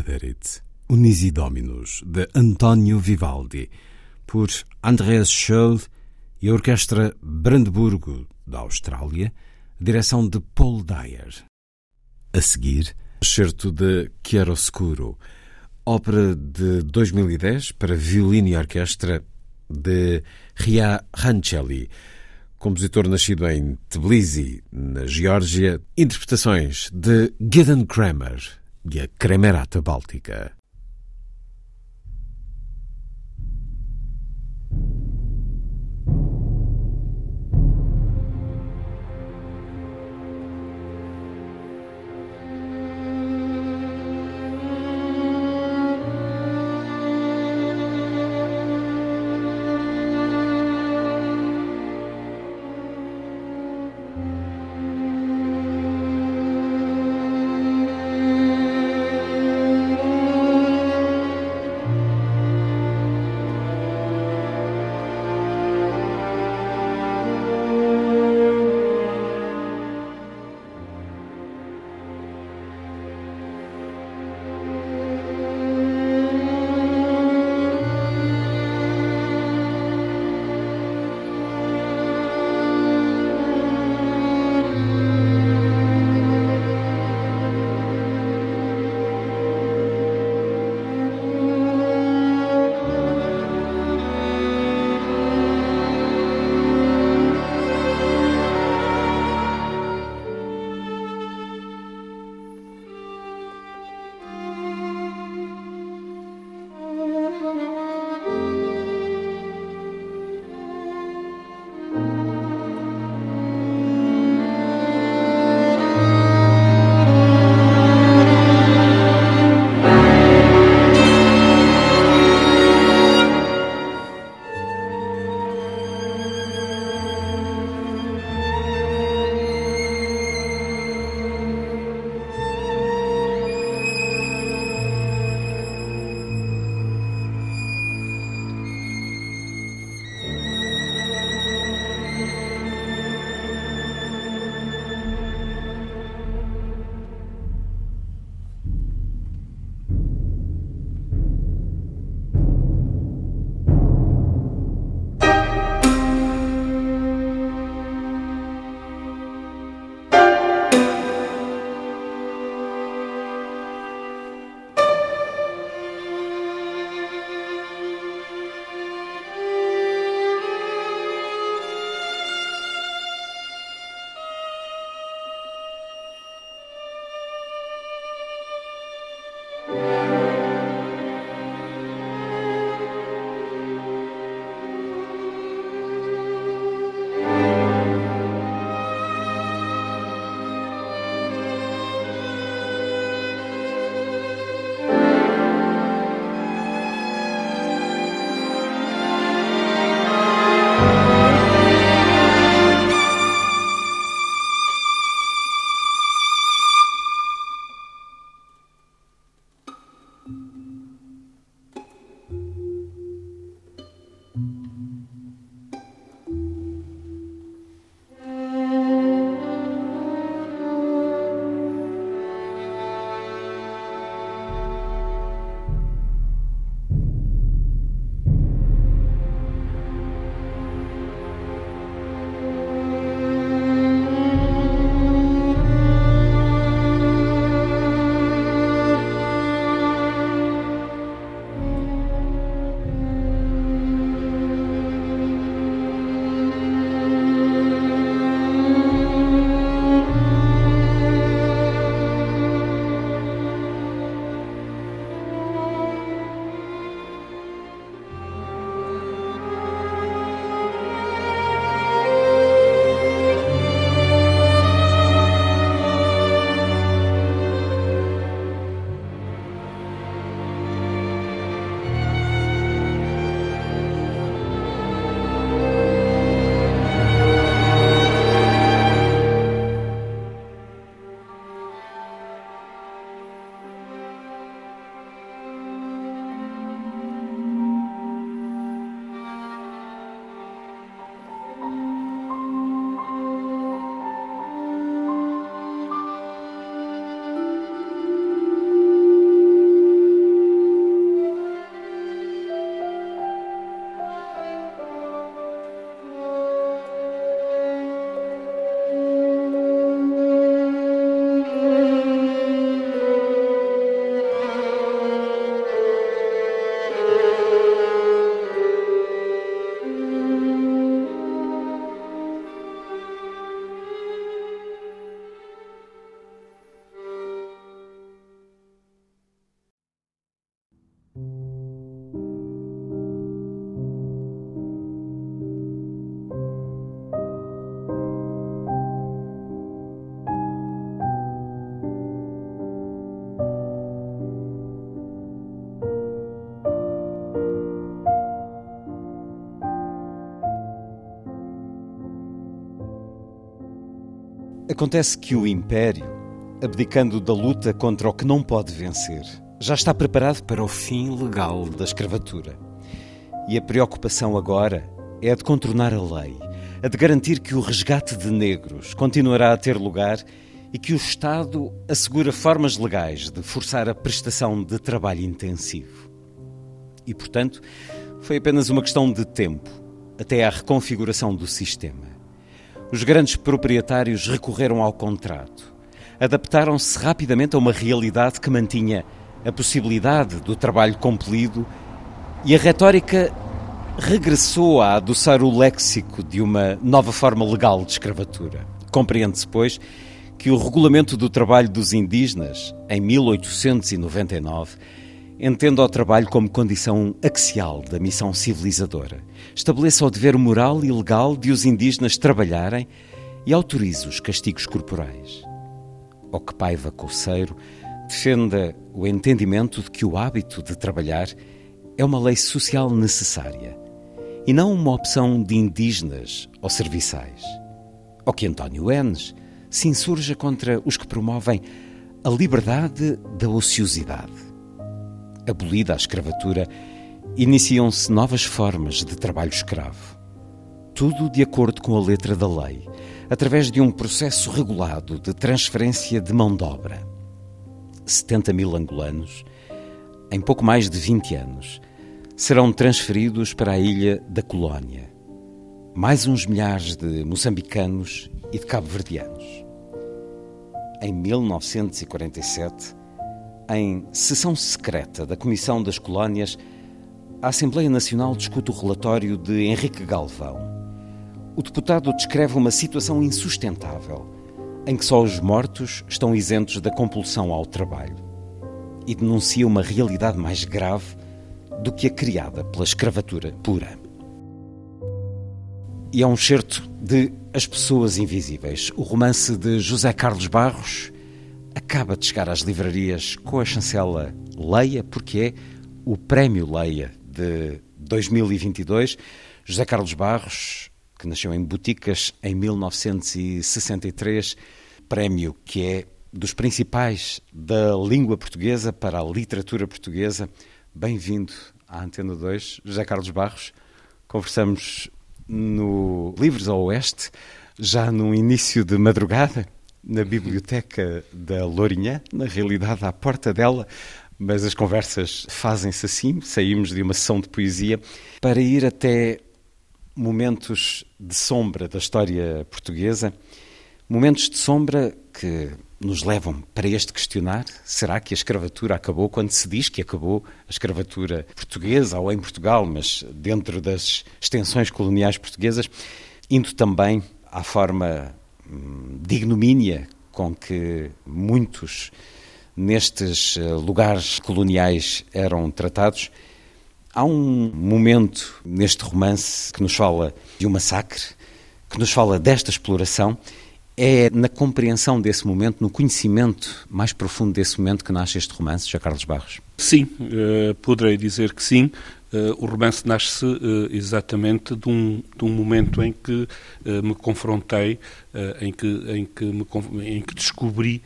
Cum Dederit, Unisi Dominus, de António Vivaldi, por Andreas Scholl e a Orquestra Brandeburgo, da Austrália, direção de Paul Dyer. A seguir, excerto de Chiaroscuro, ópera de 2010 para violino e orquestra de Ria Rancelli, compositor nascido em Tbilisi, na Geórgia, interpretações de Gideon Kramer e a Kremerata Báltica. Acontece que o Império, abdicando da luta contra o que não pode vencer, já está preparado para o fim legal da escravatura. E a preocupação agora é a de contornar a lei, a de garantir que o resgate de negros continuará a ter lugar e que o Estado assegura formas legais de forçar a prestação de trabalho intensivo. E, portanto, foi apenas uma questão de tempo até à reconfiguração do sistema. Os grandes proprietários recorreram ao contrato. Adaptaram-se rapidamente a uma realidade que mantinha a possibilidade do trabalho compelido e a retórica regressou a adoçar o léxico de uma nova forma legal de escravatura. Compreende-se, pois, que o Regulamento do Trabalho dos Indígenas, em 1899, entenda o trabalho como condição axial da missão civilizadora, estabeleça o dever moral e legal de os indígenas trabalharem e autorize os castigos corporais. O que Paiva Coceiro defenda o entendimento de que o hábito de trabalhar é uma lei social necessária e não uma opção de indígenas ou serviçais. Ou que António Enes se insurja contra os que promovem a liberdade da ociosidade. Abolida a escravatura, iniciam-se novas formas de trabalho escravo. Tudo de acordo com a letra da lei, através de um processo regulado de transferência de mão de obra. 70 mil angolanos, em pouco mais de 20 anos, serão transferidos para a ilha da Colónia. Mais uns milhares de moçambicanos e de cabo-verdianos. Em 1947, em sessão secreta da Comissão das Colónias, a Assembleia Nacional discute o relatório de Henrique Galvão. O deputado descreve uma situação insustentável, em que só os mortos estão isentos da compulsão ao trabalho, e denuncia uma realidade mais grave do que a criada pela escravatura pura. E é um certo de As Pessoas Invisíveis. O romance de José Carlos Barros acaba de chegar às livrarias com a chancela Leia, porque é o Prémio Leia de 2022. José Carlos Barros, que nasceu em Boticas em 1963, prémio que é dos principais da língua portuguesa para a literatura portuguesa. Bem-vindo à Antena 2, José Carlos Barros. Conversamos no Livros ao Oeste, já no início de madrugada, na biblioteca da Lourinhã, na realidade à porta dela, mas as conversas fazem-se assim, saímos de uma sessão de poesia para ir até momentos de sombra da história portuguesa, momentos de sombra que nos levam para este questionar: será que a escravatura acabou quando se diz que acabou a escravatura portuguesa ou em Portugal, mas dentro das extensões coloniais portuguesas, indo também à forma hum, de ignomínia com que muitos nestes eh, lugares coloniais eram tratados. Há um momento neste romance que nos fala de um massacre, que nos fala desta exploração é na compreensão desse momento, no conhecimento mais profundo desse momento que nasce este romance, já Carlos Barros? Sim, uh, poderei dizer que sim. Uh, o romance nasce uh, exatamente de um, de um, momento em que uh, me confrontei, em, que, em, que me, em que descobri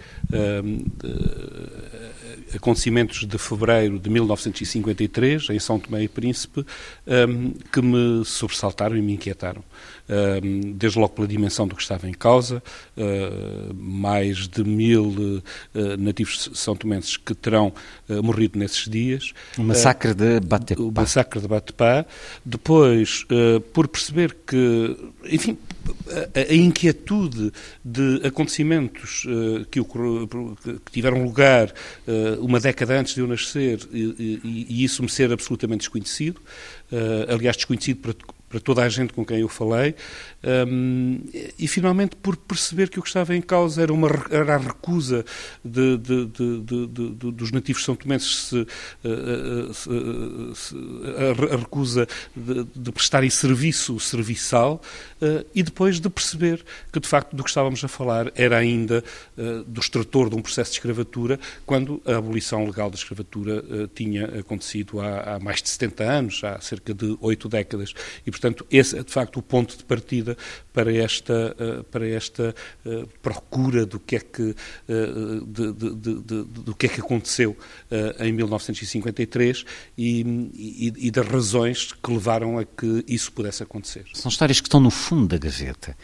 acontecimenlos de fevereiro de 1953, em São Tomé e Príncipe, que me sobressaltaram e me inquietaram desde logo pela dimensão do que estava em causa, mais de mil ah, nativos são tomenses que terão ah, morrido nesses dias. O massacre de Batepá. O massacre de Batepá. Depois, por perceber que, enfim, a, inquietude de acontecimentos que, tiveram lugar uma década antes de eu nascer e isso me ser absolutamente desconhecido, aliás, desconhecido para para toda a gente com quem eu falei, um, e finalmente por perceber que o que estava em causa era, uma, era a recusa de, de, de, dos nativos são tomenses, se, uh, se, se, a, recusa de, prestarem serviço serviçal, uh, e depois de perceber que, de facto, do que estávamos a falar era ainda uh, do extrator de um processo de escravatura, quando a abolição legal da escravatura tinha acontecido há, há mais de 70 anos, há cerca de oito décadas. E, portanto, portanto, esse é de facto o ponto de partida para esta, para esta procura do que é que, de, de, de, do que, é que aconteceu em 1953 e, e, e das razões que levaram a que isso pudesse acontecer. São histórias que estão no fundo da gaveta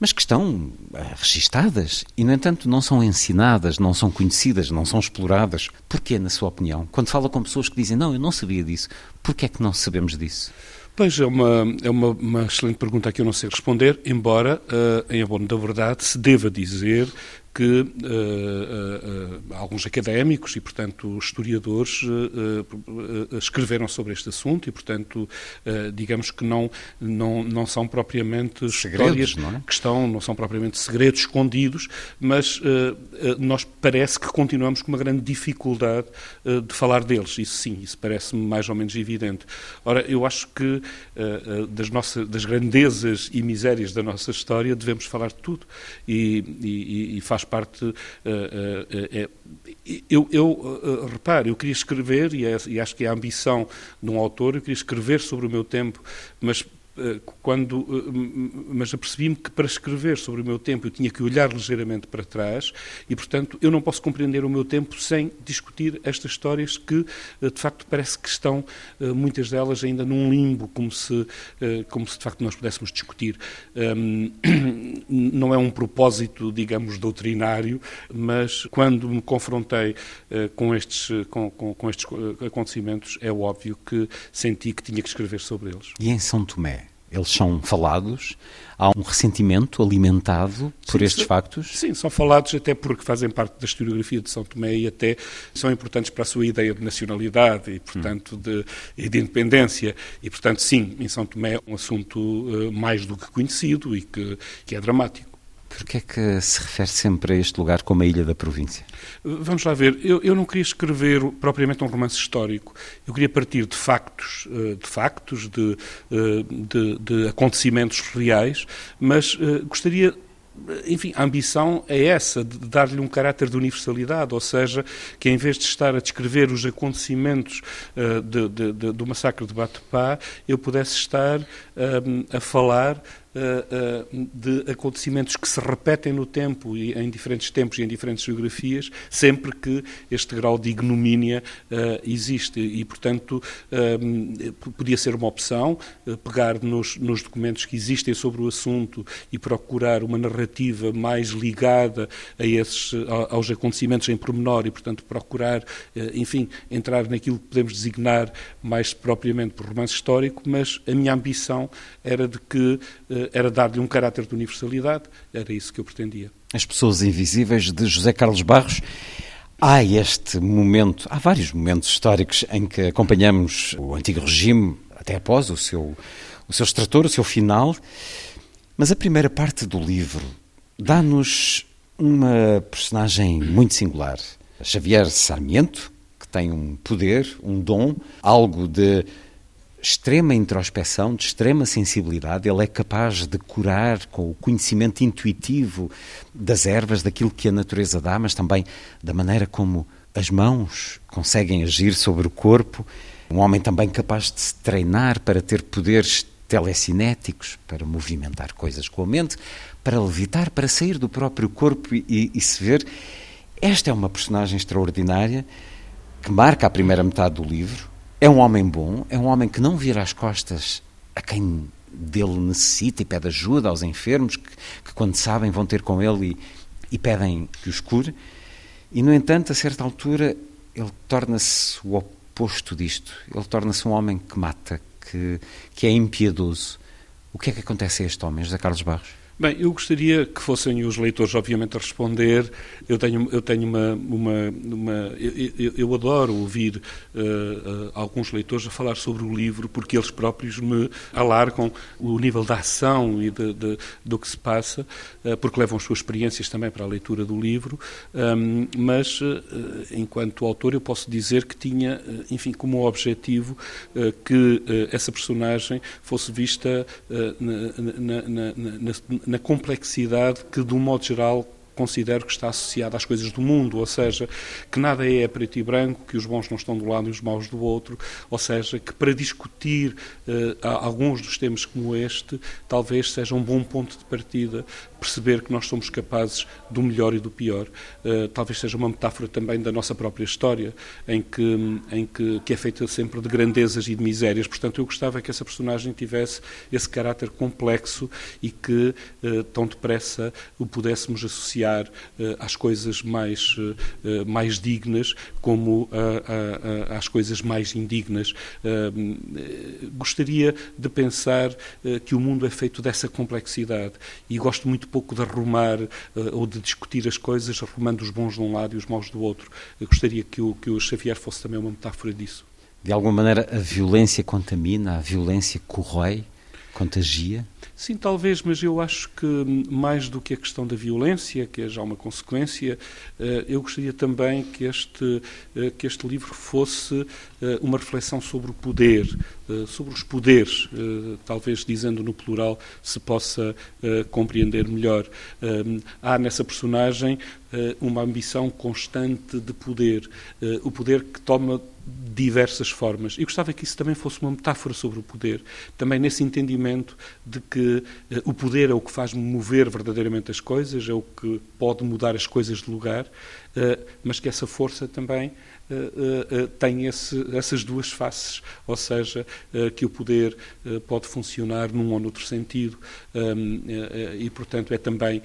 mas que estão registadas e, no entanto, não são ensinadas, não são conhecidas, não são exploradas. Porquê, na sua opinião? Quando fala com pessoas que dizem, não, eu não sabia disso, porquê é que não sabemos disso? Pois é uma, é uma, uma excelente pergunta que eu não sei responder, embora, uh, em abono da verdade, se deva dizer que uh, uh, alguns académicos e, portanto, historiadores uh, escreveram sobre este assunto e, portanto, digamos que não, não, não são propriamente segredos, histórias não é? que estão, não são propriamente segredos escondidos, mas nós parece que continuamos com uma grande dificuldade de falar deles. Isso sim, isso parece-me mais ou menos evidente. Ora, eu acho que das, nossas, das grandezas e misérias da nossa história devemos falar de tudo e, e, e faz parte. Uh, uh, eu, eu reparo, eu queria escrever, e, é, e acho que é a ambição de um autor, eu queria escrever sobre o meu tempo, mas quando, eh, mas apercebi-me que para escrever sobre o meu tempo eu tinha que olhar ligeiramente para trás e, portanto, eu não posso compreender o meu tempo sem discutir estas histórias que, eh, de facto, parece que estão, muitas delas, ainda num limbo, como se, como se de facto, nós pudéssemos discutir. <coughs> Não é um propósito, digamos, doutrinário, mas quando me confrontei com estes, com, com, com estes acontecimentos, é óbvio que senti que tinha que escrever sobre eles. E em São Tomé? Eles são falados, há um ressentimento alimentado por sim, estes são, factos? Sim, são falados até porque fazem parte da historiografia de São Tomé e até são importantes para a sua ideia de nacionalidade e, portanto, de, e de independência. E, portanto, sim, em São Tomé é um assunto uh, mais do que conhecido e que, que é dramático. Por que é que se refere sempre a este lugar como a Ilha da Província? Vamos lá ver. Eu, eu, não queria escrever propriamente um romance histórico. Eu queria partir de factos, eh, de factos, de, eh, de, de acontecimentos reais, mas uh, gostaria enfim, a ambição é essa, de dar-lhe um caráter de universalidade, ou seja, que em vez de estar a descrever os acontecimentos uh, de, de, de, do massacre de Batepá, eu pudesse estar a falar eh, eh, de acontecimentos que se repetem no tempo e em diferentes tempos e em diferentes geografias, sempre que este grau de ignomínia eh, existe. E, portanto, podia ser uma opção pegar nos, nos documentos que existem sobre o assunto e procurar uma narrativa mais ligada a esses, aos acontecimentos em pormenor e, portanto, procurar, enfim, entrar naquilo que podemos designar mais propriamente por romance histórico, mas a minha ambição era de que era dar-lhe um caráter de universalidade, era isso que eu pretendia. As Pessoas Invisíveis de José Carlos Barros. Há este momento, há vários momentos históricos em que acompanhamos o antigo regime, até após o seu, o seu extrator, o seu final, mas a primeira parte do livro dá-nos uma personagem muito singular. Xavier Sarmiento, que tem um poder, um dom, algo de extrema introspeção, de extrema sensibilidade. Ele é capaz de curar com o conhecimento intuitivo das ervas, daquilo que a natureza dá, mas também da maneira como as mãos conseguem agir sobre o corpo. Um homem também capaz de se treinar para ter poderes telecinéticos, para movimentar coisas com a mente, para levitar, para sair do próprio corpo e, e se ver. Esta é uma personagem extraordinária que marca a primeira metade do livro é um homem bom, é um homem que não vira as costas a quem dele necessita e pede ajuda aos enfermos, que, que quando sabem vão ter com ele e, e pedem que os cure. E, no entanto, a certa altura, ele torna-se o oposto disto. Ele torna-se um homem que mata, que, que é impiedoso. O que é que acontece a este homem, José Carlos Barros? Bem, eu gostaria que fossem os leitores, obviamente, a responder. Eu tenho, eu tenho uma. uma, uma eu, eu, adoro ouvir uh, uh, alguns leitores a falar sobre o livro, porque eles próprios me alargam o nível da ação e de, de, do que se passa, uh, porque levam as suas experiências também para a leitura do livro. Um, mas, enquanto autor, eu posso dizer que tinha, enfim, como objetivo que essa personagem fosse vista na, na, na, na na complexidade que, de um modo geral, considero que está associada às coisas do mundo, ou seja, que nada é preto e branco, que os bons não estão do lado e os maus do outro, ou seja, que para discutir uh, alguns dos temas como este, talvez seja um bom ponto de partida perceber que nós somos capazes do melhor e do pior. Uh, talvez seja uma metáfora também da nossa própria história, em que, em que, que é feita sempre de grandezas e de misérias. Portanto, eu gostava que essa personagem tivesse esse caráter complexo e que uh, tão depressa o pudéssemos associar uh, às coisas mais, mais dignas como às coisas mais indignas. gostaria de pensar que o mundo é feito dessa complexidade e gosto muito pouco de arrumar ou de discutir as coisas, arrumando os bons de um lado e os maus do outro. Eu gostaria que o, que o Xavier fosse também uma metáfora disso. De alguma maneira, a violência contamina, a violência corrói, contagia? Sim, talvez, mas eu acho que mais do que a questão da violência, que é já uma consequência, eh, eu gostaria também que este, eh, que este livro fosse uma reflexão sobre o poder, sobre os poderes, talvez dizendo no plural se possa compreender melhor. Há nessa personagem uma ambição constante de poder, o poder que toma diversas formas. E gostava que isso também fosse uma metáfora sobre o poder, também nesse entendimento de que o poder é o que faz mover verdadeiramente as coisas, é o que pode mudar as coisas de lugar, mas que essa força também tem esse, essas duas faces, ou seja, que o poder pode funcionar num ou noutro sentido, um, e portanto é também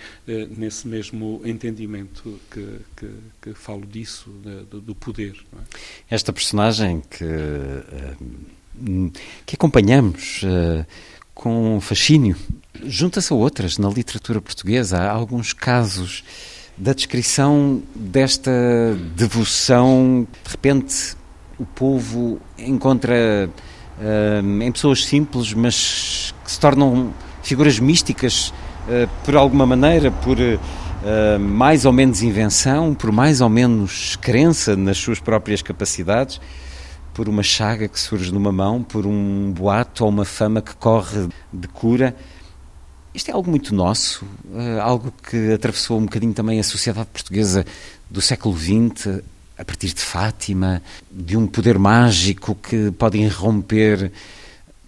nesse mesmo entendimento que, que, que falo disso, do, poder. É? Esta personagem que, uh, que acompanhamos com fascínio junta-se a outras na literatura portuguesa. Há alguns casos da descrição desta devoção. De repente, o povo encontra uh, em pessoas simples, mas que se tornam figuras místicas por alguma maneira, por uh, mais ou menos invenção, por mais ou menos crença nas suas próprias capacidades, por uma chaga que surge numa mão, por um boato ou uma fama que corre de cura. Isto é algo muito nosso, uh, algo que atravessou um bocadinho também a sociedade portuguesa do século XX, a partir de Fátima, de um poder mágico que pode irromper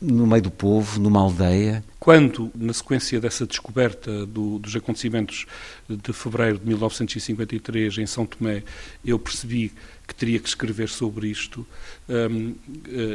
no meio do povo, numa aldeia. Quando, na sequência dessa descoberta do, dos acontecimentos de fevereiro de 1953 em São Tomé, eu percebi que teria que escrever sobre isto um, uh,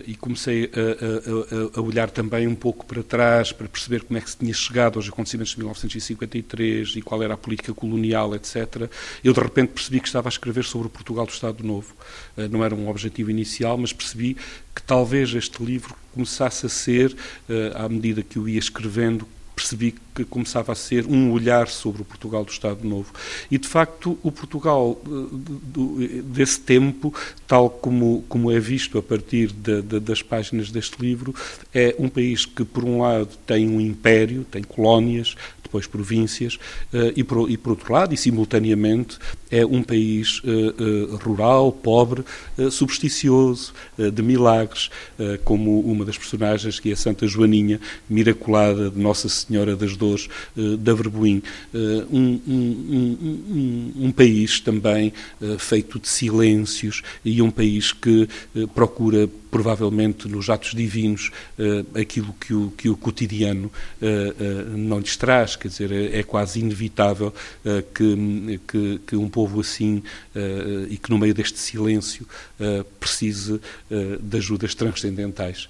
e comecei a, a, a, olhar também um pouco para trás para perceber como é que se tinha chegado aos acontecimentos de 1953 e qual era a política colonial, etc. Eu de repente percebi que estava a escrever sobre o Portugal do Estado Novo. Uh, não era um objetivo inicial, mas percebi que talvez este livro começasse a ser, uh, à medida que o ia escrevendo, percebi que começava a ser um olhar sobre o Portugal do Estado Novo. E, de facto, o Portugal eh, desse tempo, tal como, como é visto a partir de, de, das páginas deste livro, é um país que, por um lado, tem um império, tem colónias, depois províncias, eh, e por, e por outro lado, e simultaneamente, é um país eh, rural, pobre, supersticioso, de milagres, como uma das personagens, que é Santa Joaninha, miraculada de Nossa Senhora das Dores, da Verboim. Um, um, um, um, país também feito de silêncios e um país que procura provavelmente nos atos divinos uh, aquilo que o, que o cotidiano uh, uh, não lhes traz, quer dizer, é, é quase inevitável que, que, que, um povo assim e que no meio deste silêncio precise de ajudas transcendentais.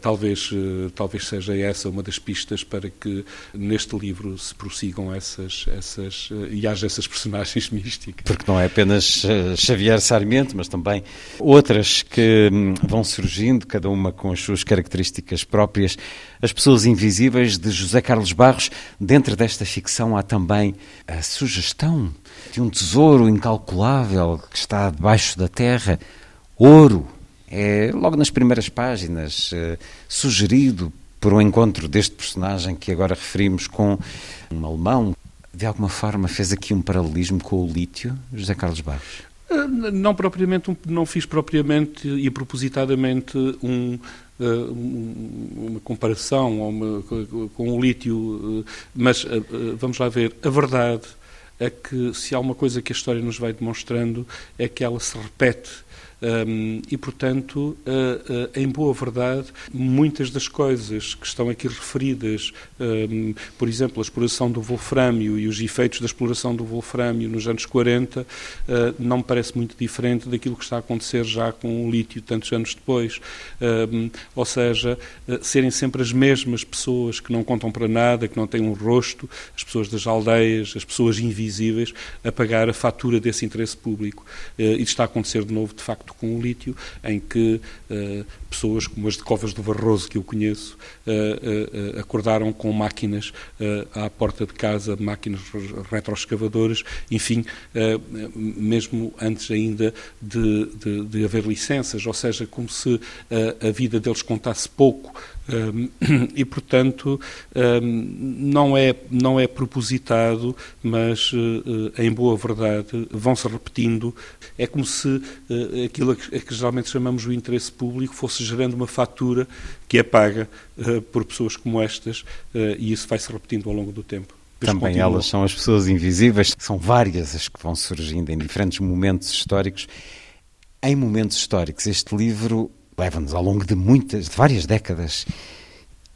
talvez, talvez seja essa uma das pistas para que neste livro se prossigam essas, essas e haja essas personagens <laughs> místicas. Porque não é apenas Xavier Sarmiento, mas também outras que hum, vão surgindo, cada uma com as suas características próprias. As Pessoas Invisíveis, de José Carlos Barros. Dentro desta ficção há também a sugestão de um tesouro incalculável que está debaixo da terra ouro. É logo nas primeiras páginas, eh, sugerido por um encontro deste personagem que agora referimos com um alemão. De alguma forma fez aqui um paralelismo com o lítio, José Carlos Barros. Eh, não propriamente, não fiz propriamente e propositadamente um, eh, uma comparação com o lítio, mas vamos lá ver, a verdade a que, se há uma coisa que a história nos vai demonstrando, é que ela se repete um, e, portanto, uh, uh, em boa verdade, muitas das coisas que estão aqui referidas, um, por exemplo, a exploração do wolframio e os efeitos da exploração do wolframio nos anos 40, uh, não me parece muito diferente daquilo que está a acontecer já com o lítio tantos anos depois. Um, ou seja, serem sempre as mesmas pessoas que não contam para nada, que não têm um rosto, as pessoas das aldeias, as pessoas invisíveis, a pagar a fatura desse interesse público. e está a acontecer de novo, de facto, com o lítio, em que uh, pessoas como as de Covas do Barroso, que eu conheço, uh, uh, acordaram com máquinas à porta de casa, máquinas retroescavadoras, enfim, mesmo antes ainda de, de, de, haver licenças, ou seja, como se a vida deles contasse pouco <clears throat> e, portanto, não, é, não é propositado, mas, uh, em boa verdade, vão-se repetindo. É como se uh, aquilo a que, a que, geralmente chamamos o interesse público fosse gerando uma fatura que é paga por pessoas como estas, e isso vai-se repetindo ao longo do tempo. Também elas são as pessoas invisíveis, são várias as que vão surgindo em diferentes momentos históricos. Em momentos históricos, este livro leva-nos ao longo de muitas, de várias décadas,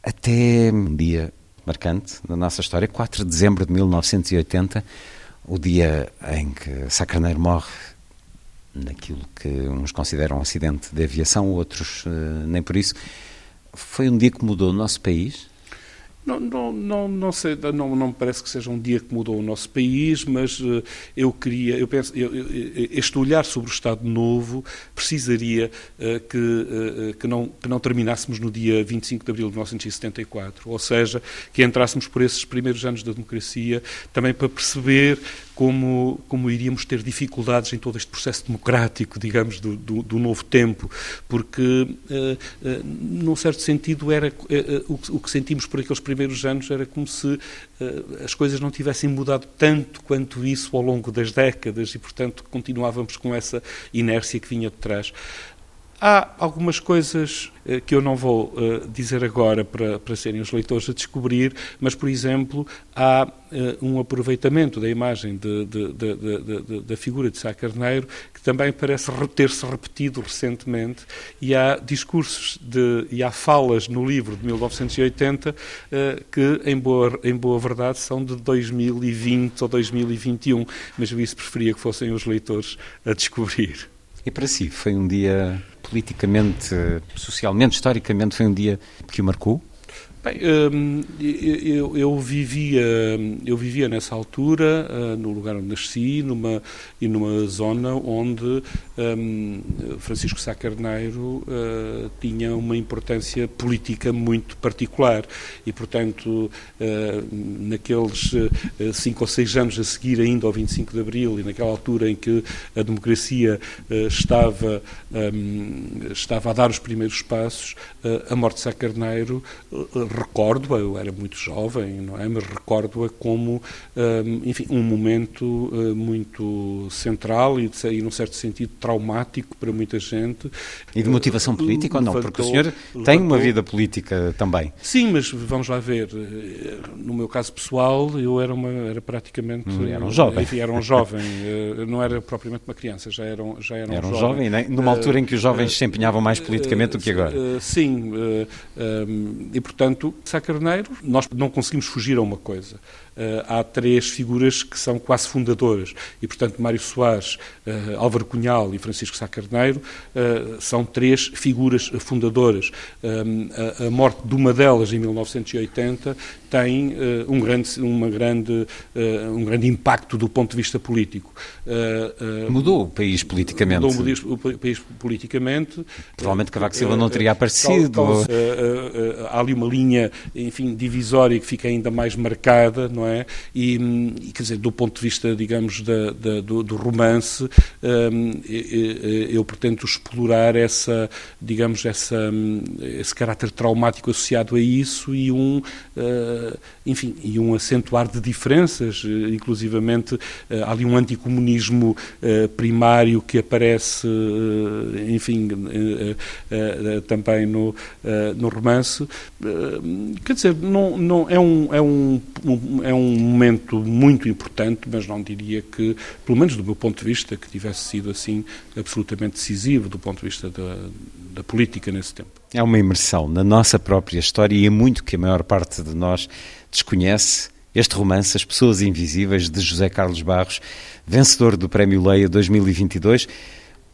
até um dia marcante na nossa história, 4 de dezembro de 1980, o dia em que Sacarneiro morre naquilo que uns consideram um acidente de aviação, outros uh, nem por isso. Foi um dia que mudou o nosso país, não, não, não, não, sei, não, não me parece que seja um dia que mudou o nosso país, mas uh, eu queria, eu penso, eu, este olhar sobre o Estado Novo precisaria uh, que, uh, que, não, que não terminássemos no dia 25 de abril de 1974, ou seja, que entrássemos por esses primeiros anos da democracia também para perceber como, como iríamos ter dificuldades em todo este processo democrático, digamos, do, do, do novo tempo, porque, uh, uh, num certo sentido, era uh, o, o, que sentimos por aqueles primeiros anos era como se as coisas não tivessem mudado tanto quanto isso ao longo das décadas e, portanto, continuávamos com essa inércia que vinha de trás. Há algumas coisas eh, que eu não vou uh, dizer agora para, para serem os leitores a descobrir, mas, por exemplo, há uh, um aproveitamento da imagem de, de, de, da figura de Sá Carneiro que também parece ter-se repetido recentemente e há discursos e há falas no livro de 1980 uh, que, em boa, em boa verdade, são de 2020 ou 2021, mas eu isso preferia que fossem os leitores a descobrir. E para si, foi um dia politicamente, socialmente, historicamente, foi um dia que o marcou? Bem, hum, eu, eu, vivia, eu vivia nessa altura, ah, no lugar onde nasci, numa, e numa zona onde um, Francisco Sá Carneiro uh, tinha uma importância política muito particular. E, portanto, uh, naqueles uh, cinco ou seis anos a seguir ainda ao 25 de Abril e naquela altura em que a democracia estava, um, estava a dar os primeiros passos, a morte de Sá Carneiro recordo-a, eu era muito jovem, não é? Mas recordo-a como, um, enfim, um momento uh, muito central e, de, e, num certo sentido, traumático para muita gente. E de motivação política ou não? Porque o senhor levantou, tem uma vida política também. Sim, mas vamos lá ver. Eh, no meu caso pessoal, eu era, uma, era praticamente... Hum, era um jovem. Enfim, era um jovem. Eh, não era propriamente uma criança, já era, já era um era um jovem. jovem numa altura em que os jovens se empenhavam mais politicamente do que agora. Sim, e portanto Sá Carneiro, nós não conseguimos fugir a uma coisa. Uh, há três figuras que são quase fundadoras e, portanto, Mário Soares, uh, Álvaro Cunhal e Francisco Sá Carneiro uh, são três figuras fundadoras. A, morte de uma delas, em 1980, tem um, grande, uma grande, um grande impacto do ponto de vista político. mudou o país politicamente. Mudou o país politicamente. Provavelmente Cavaco Silva não teria aparecido. há ali uma linha, enfim, divisória que fica ainda mais marcada, não é? E, e quer dizer, do ponto de vista, digamos, da, da, do, do, romance, um, eu, pretendo explorar essa, digamos, essa, esse caráter traumático associado a isso e um, enfim, e um acentuar de diferenças, inclusivamente uh, há ali um anticomunismo primário que aparece, enfim, também no, no romance. quer dizer, não, não, é um, é um é um momento muito importante, mas não diria que, pelo menos do meu ponto de vista, que tivesse sido assim absolutamente decisivo do ponto de vista da, da política nesse tempo. É uma imersão na nossa própria história e é muito que a maior parte de nós desconhece. Este romance, As Pessoas Invisíveis, de José Carlos Barros, vencedor do Prémio Leia 2022,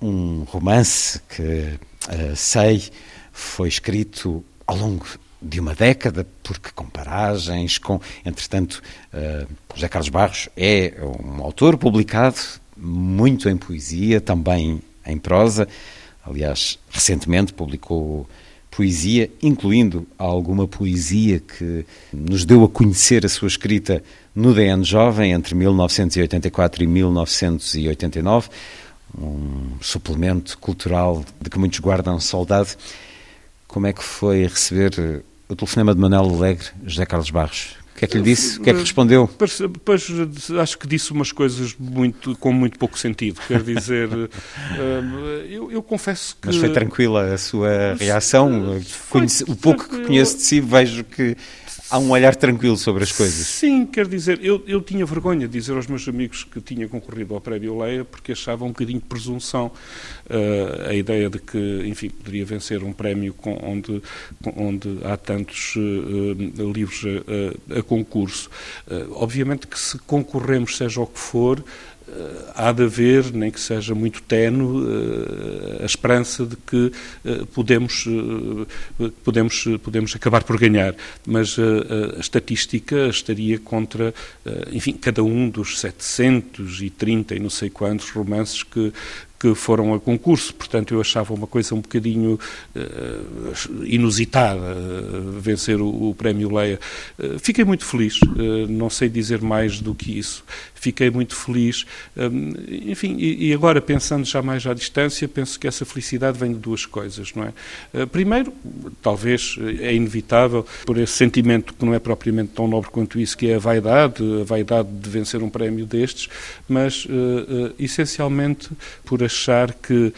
um romance que, uh, sei, foi escrito ao longo de uma década, porque com paragens, com, entretanto, uh, José Carlos Barros é um autor publicado muito em poesia, também em prosa. Aliás, recentemente publicou poesia, incluindo alguma poesia que nos deu a conhecer a sua escrita no DN Jovem entre 1984 e 1989, um suplemento cultural de que muitos guardam saudade. Como é que foi receber o telefonema de Manuel Alegre, José Carlos Barros? O que é que lhe disse? O que é que respondeu? Pois, pois, acho que disse umas coisas muito, com muito pouco sentido. Quer dizer, <laughs> eh, eu, eu, confesso que. Mas foi tranquila a sua reação? Conhece, o pouco que conheço de si, vejo que há um olhar tranquilo sobre as coisas. Sim, quer dizer, eu, eu tinha vergonha de dizer aos meus amigos que tinha concorrido ao Prémio Leia porque achava um bocadinho de presunção uh, a ideia de que, enfim, poderia vencer um prémio com, onde, com, onde há tantos uh, livros a, a concurso. Uh, obviamente que se concorremos, seja o que for, há de haver, nem que seja muito tenue, eh, a esperança de que eh, podemos, podemos, podemos acabar por ganhar. Mas a estatística estaria contra, enfim, cada um dos 730 e não sei quantos romances que, que foram a concurso. Portanto, eu achava uma coisa um bocadinho uh, inusitada uh, vencer o, o, Prémio Leia. Uh, fiquei muito feliz, não sei dizer mais do que isso. Fiquei muito feliz. enfim, e, e, agora, pensando já mais à distância, penso que essa felicidade vem de duas coisas, não é? primeiro, talvez é inevitável, por esse sentimento que não é propriamente tão nobre quanto isso, que é a vaidade, a vaidade de vencer um prémio destes, mas essencialmente por achar que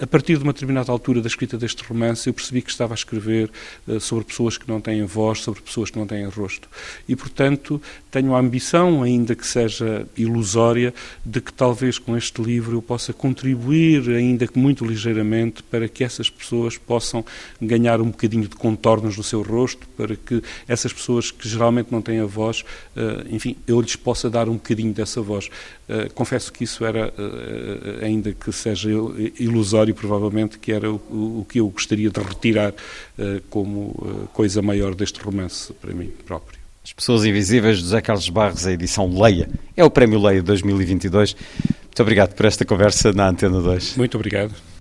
a partir de uma determinada altura da escrita deste romance, eu percebi que estava a escrever uh, sobre pessoas que não têm voz, sobre pessoas que não têm rosto. E, portanto, tenho a ambição, ainda que seja ilusória, de que talvez com este livro eu possa contribuir, ainda que muito ligeiramente, para que essas pessoas possam ganhar um bocadinho de contornos no seu rosto, para que essas pessoas que geralmente não têm a voz, uh, enfim, eu lhes possa dar um bocadinho dessa voz. Confesso que isso era, ainda que seja ilusório, ilusório, provavelmente, que era o, o que eu gostaria de retirar uh, como uh, coisa maior deste romance para mim próprio. As Pessoas Invisíveis, José Carlos Barros, a edição Leia. É o Prémio Leia 2022. Muito obrigado por esta conversa na Antena 2. Muito obrigado.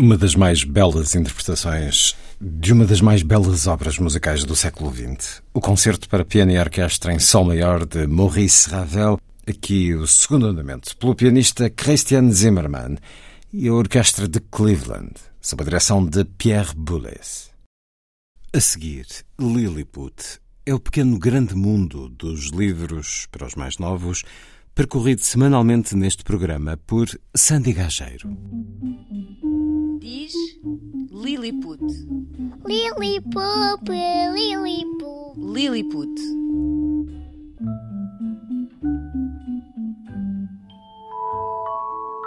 Uma das mais belas interpretações de uma das mais belas obras musicais do século XX. O concerto para piano e orquestra em sol maior de Maurice Ravel, aqui o segundo andamento, pelo pianista Christian Zimmermann e a orquestra de Cleveland, sob a direção de Pierre Boulez. A seguir, Lilliput é o pequeno grande mundo dos livros para os mais novos, percorrido semanalmente neste programa por Sandy Gageiro. Diz Lilliput. Lilliput, Lilliput. Lilliput.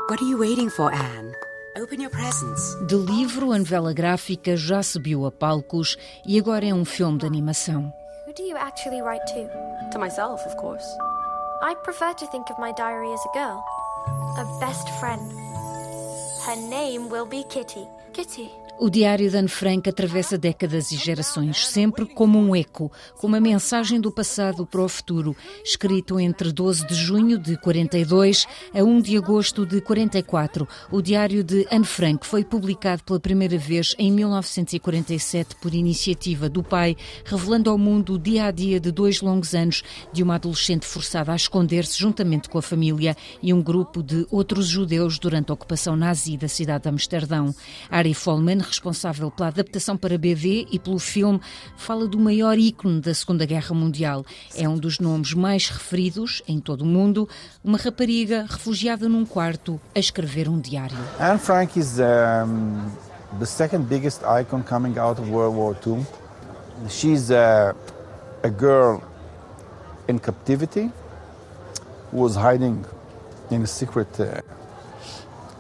What are you waiting for, Anne? Open your presents. De livro, a novela gráfica já subiu a palcos e agora é um filme de animação. Who do you actually write to? To myself, of course. I prefer to think of my diary as a girl, a best friend. Her name will be Kitty. Kitty. O Diário de Anne Frank atravessa décadas e gerações, sempre como um eco, com uma mensagem do passado para o futuro, escrito entre 12 de junho de 42 a 1 de agosto de 44. O Diário de Anne Frank foi publicado pela primeira vez em 1947 por iniciativa do pai, revelando ao mundo o dia a dia de dois longos anos de uma adolescente forçada a esconder-se juntamente com a família e um grupo de outros judeus durante a ocupação nazi da cidade de Amsterdão. Ari Folman responsável pela adaptação para BV e pelo filme, fala do maior ícone da Segunda Guerra Mundial. É um dos nomes mais referidos em todo o mundo, uma rapariga refugiada num quarto a escrever um diário. Anne Frank is um, the second biggest icon coming out of World War II. She's a, a girl in captivity who was hiding in a secret uh,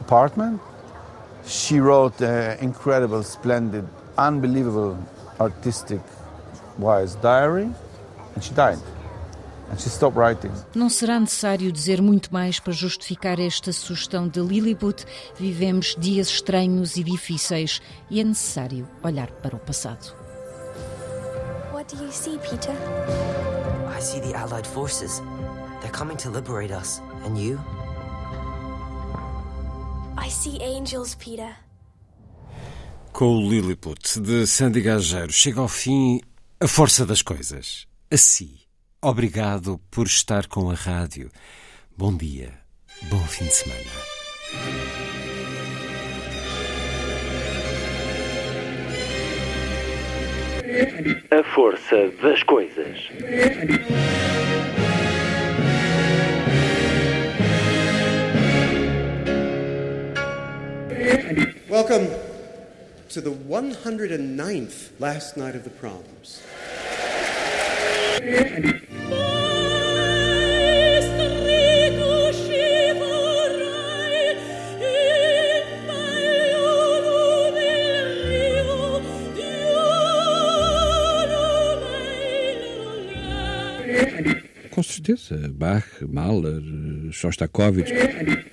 apartment She wrote an incredible, splendid, unbelievable, artistic wise diary, and she died. And she stopped writing. Não será necessário dizer muito mais para justificar esta sugestão de Lilliput. Vivemos dias estranhos e difíceis e é necessário olhar para o passado. What do you see, Peter? I see the Allied forces. They're coming to liberate us. And you? I see angels, Peter. Com o Lilliput de Sandy Gageiro chega ao fim a força das coisas. Assim, obrigado por estar com a rádio. Bom dia, bom fim de semana. A força das coisas. Welcome to the 109th last night of the proms. Certeza, Bach, Mahler, Shostakovich.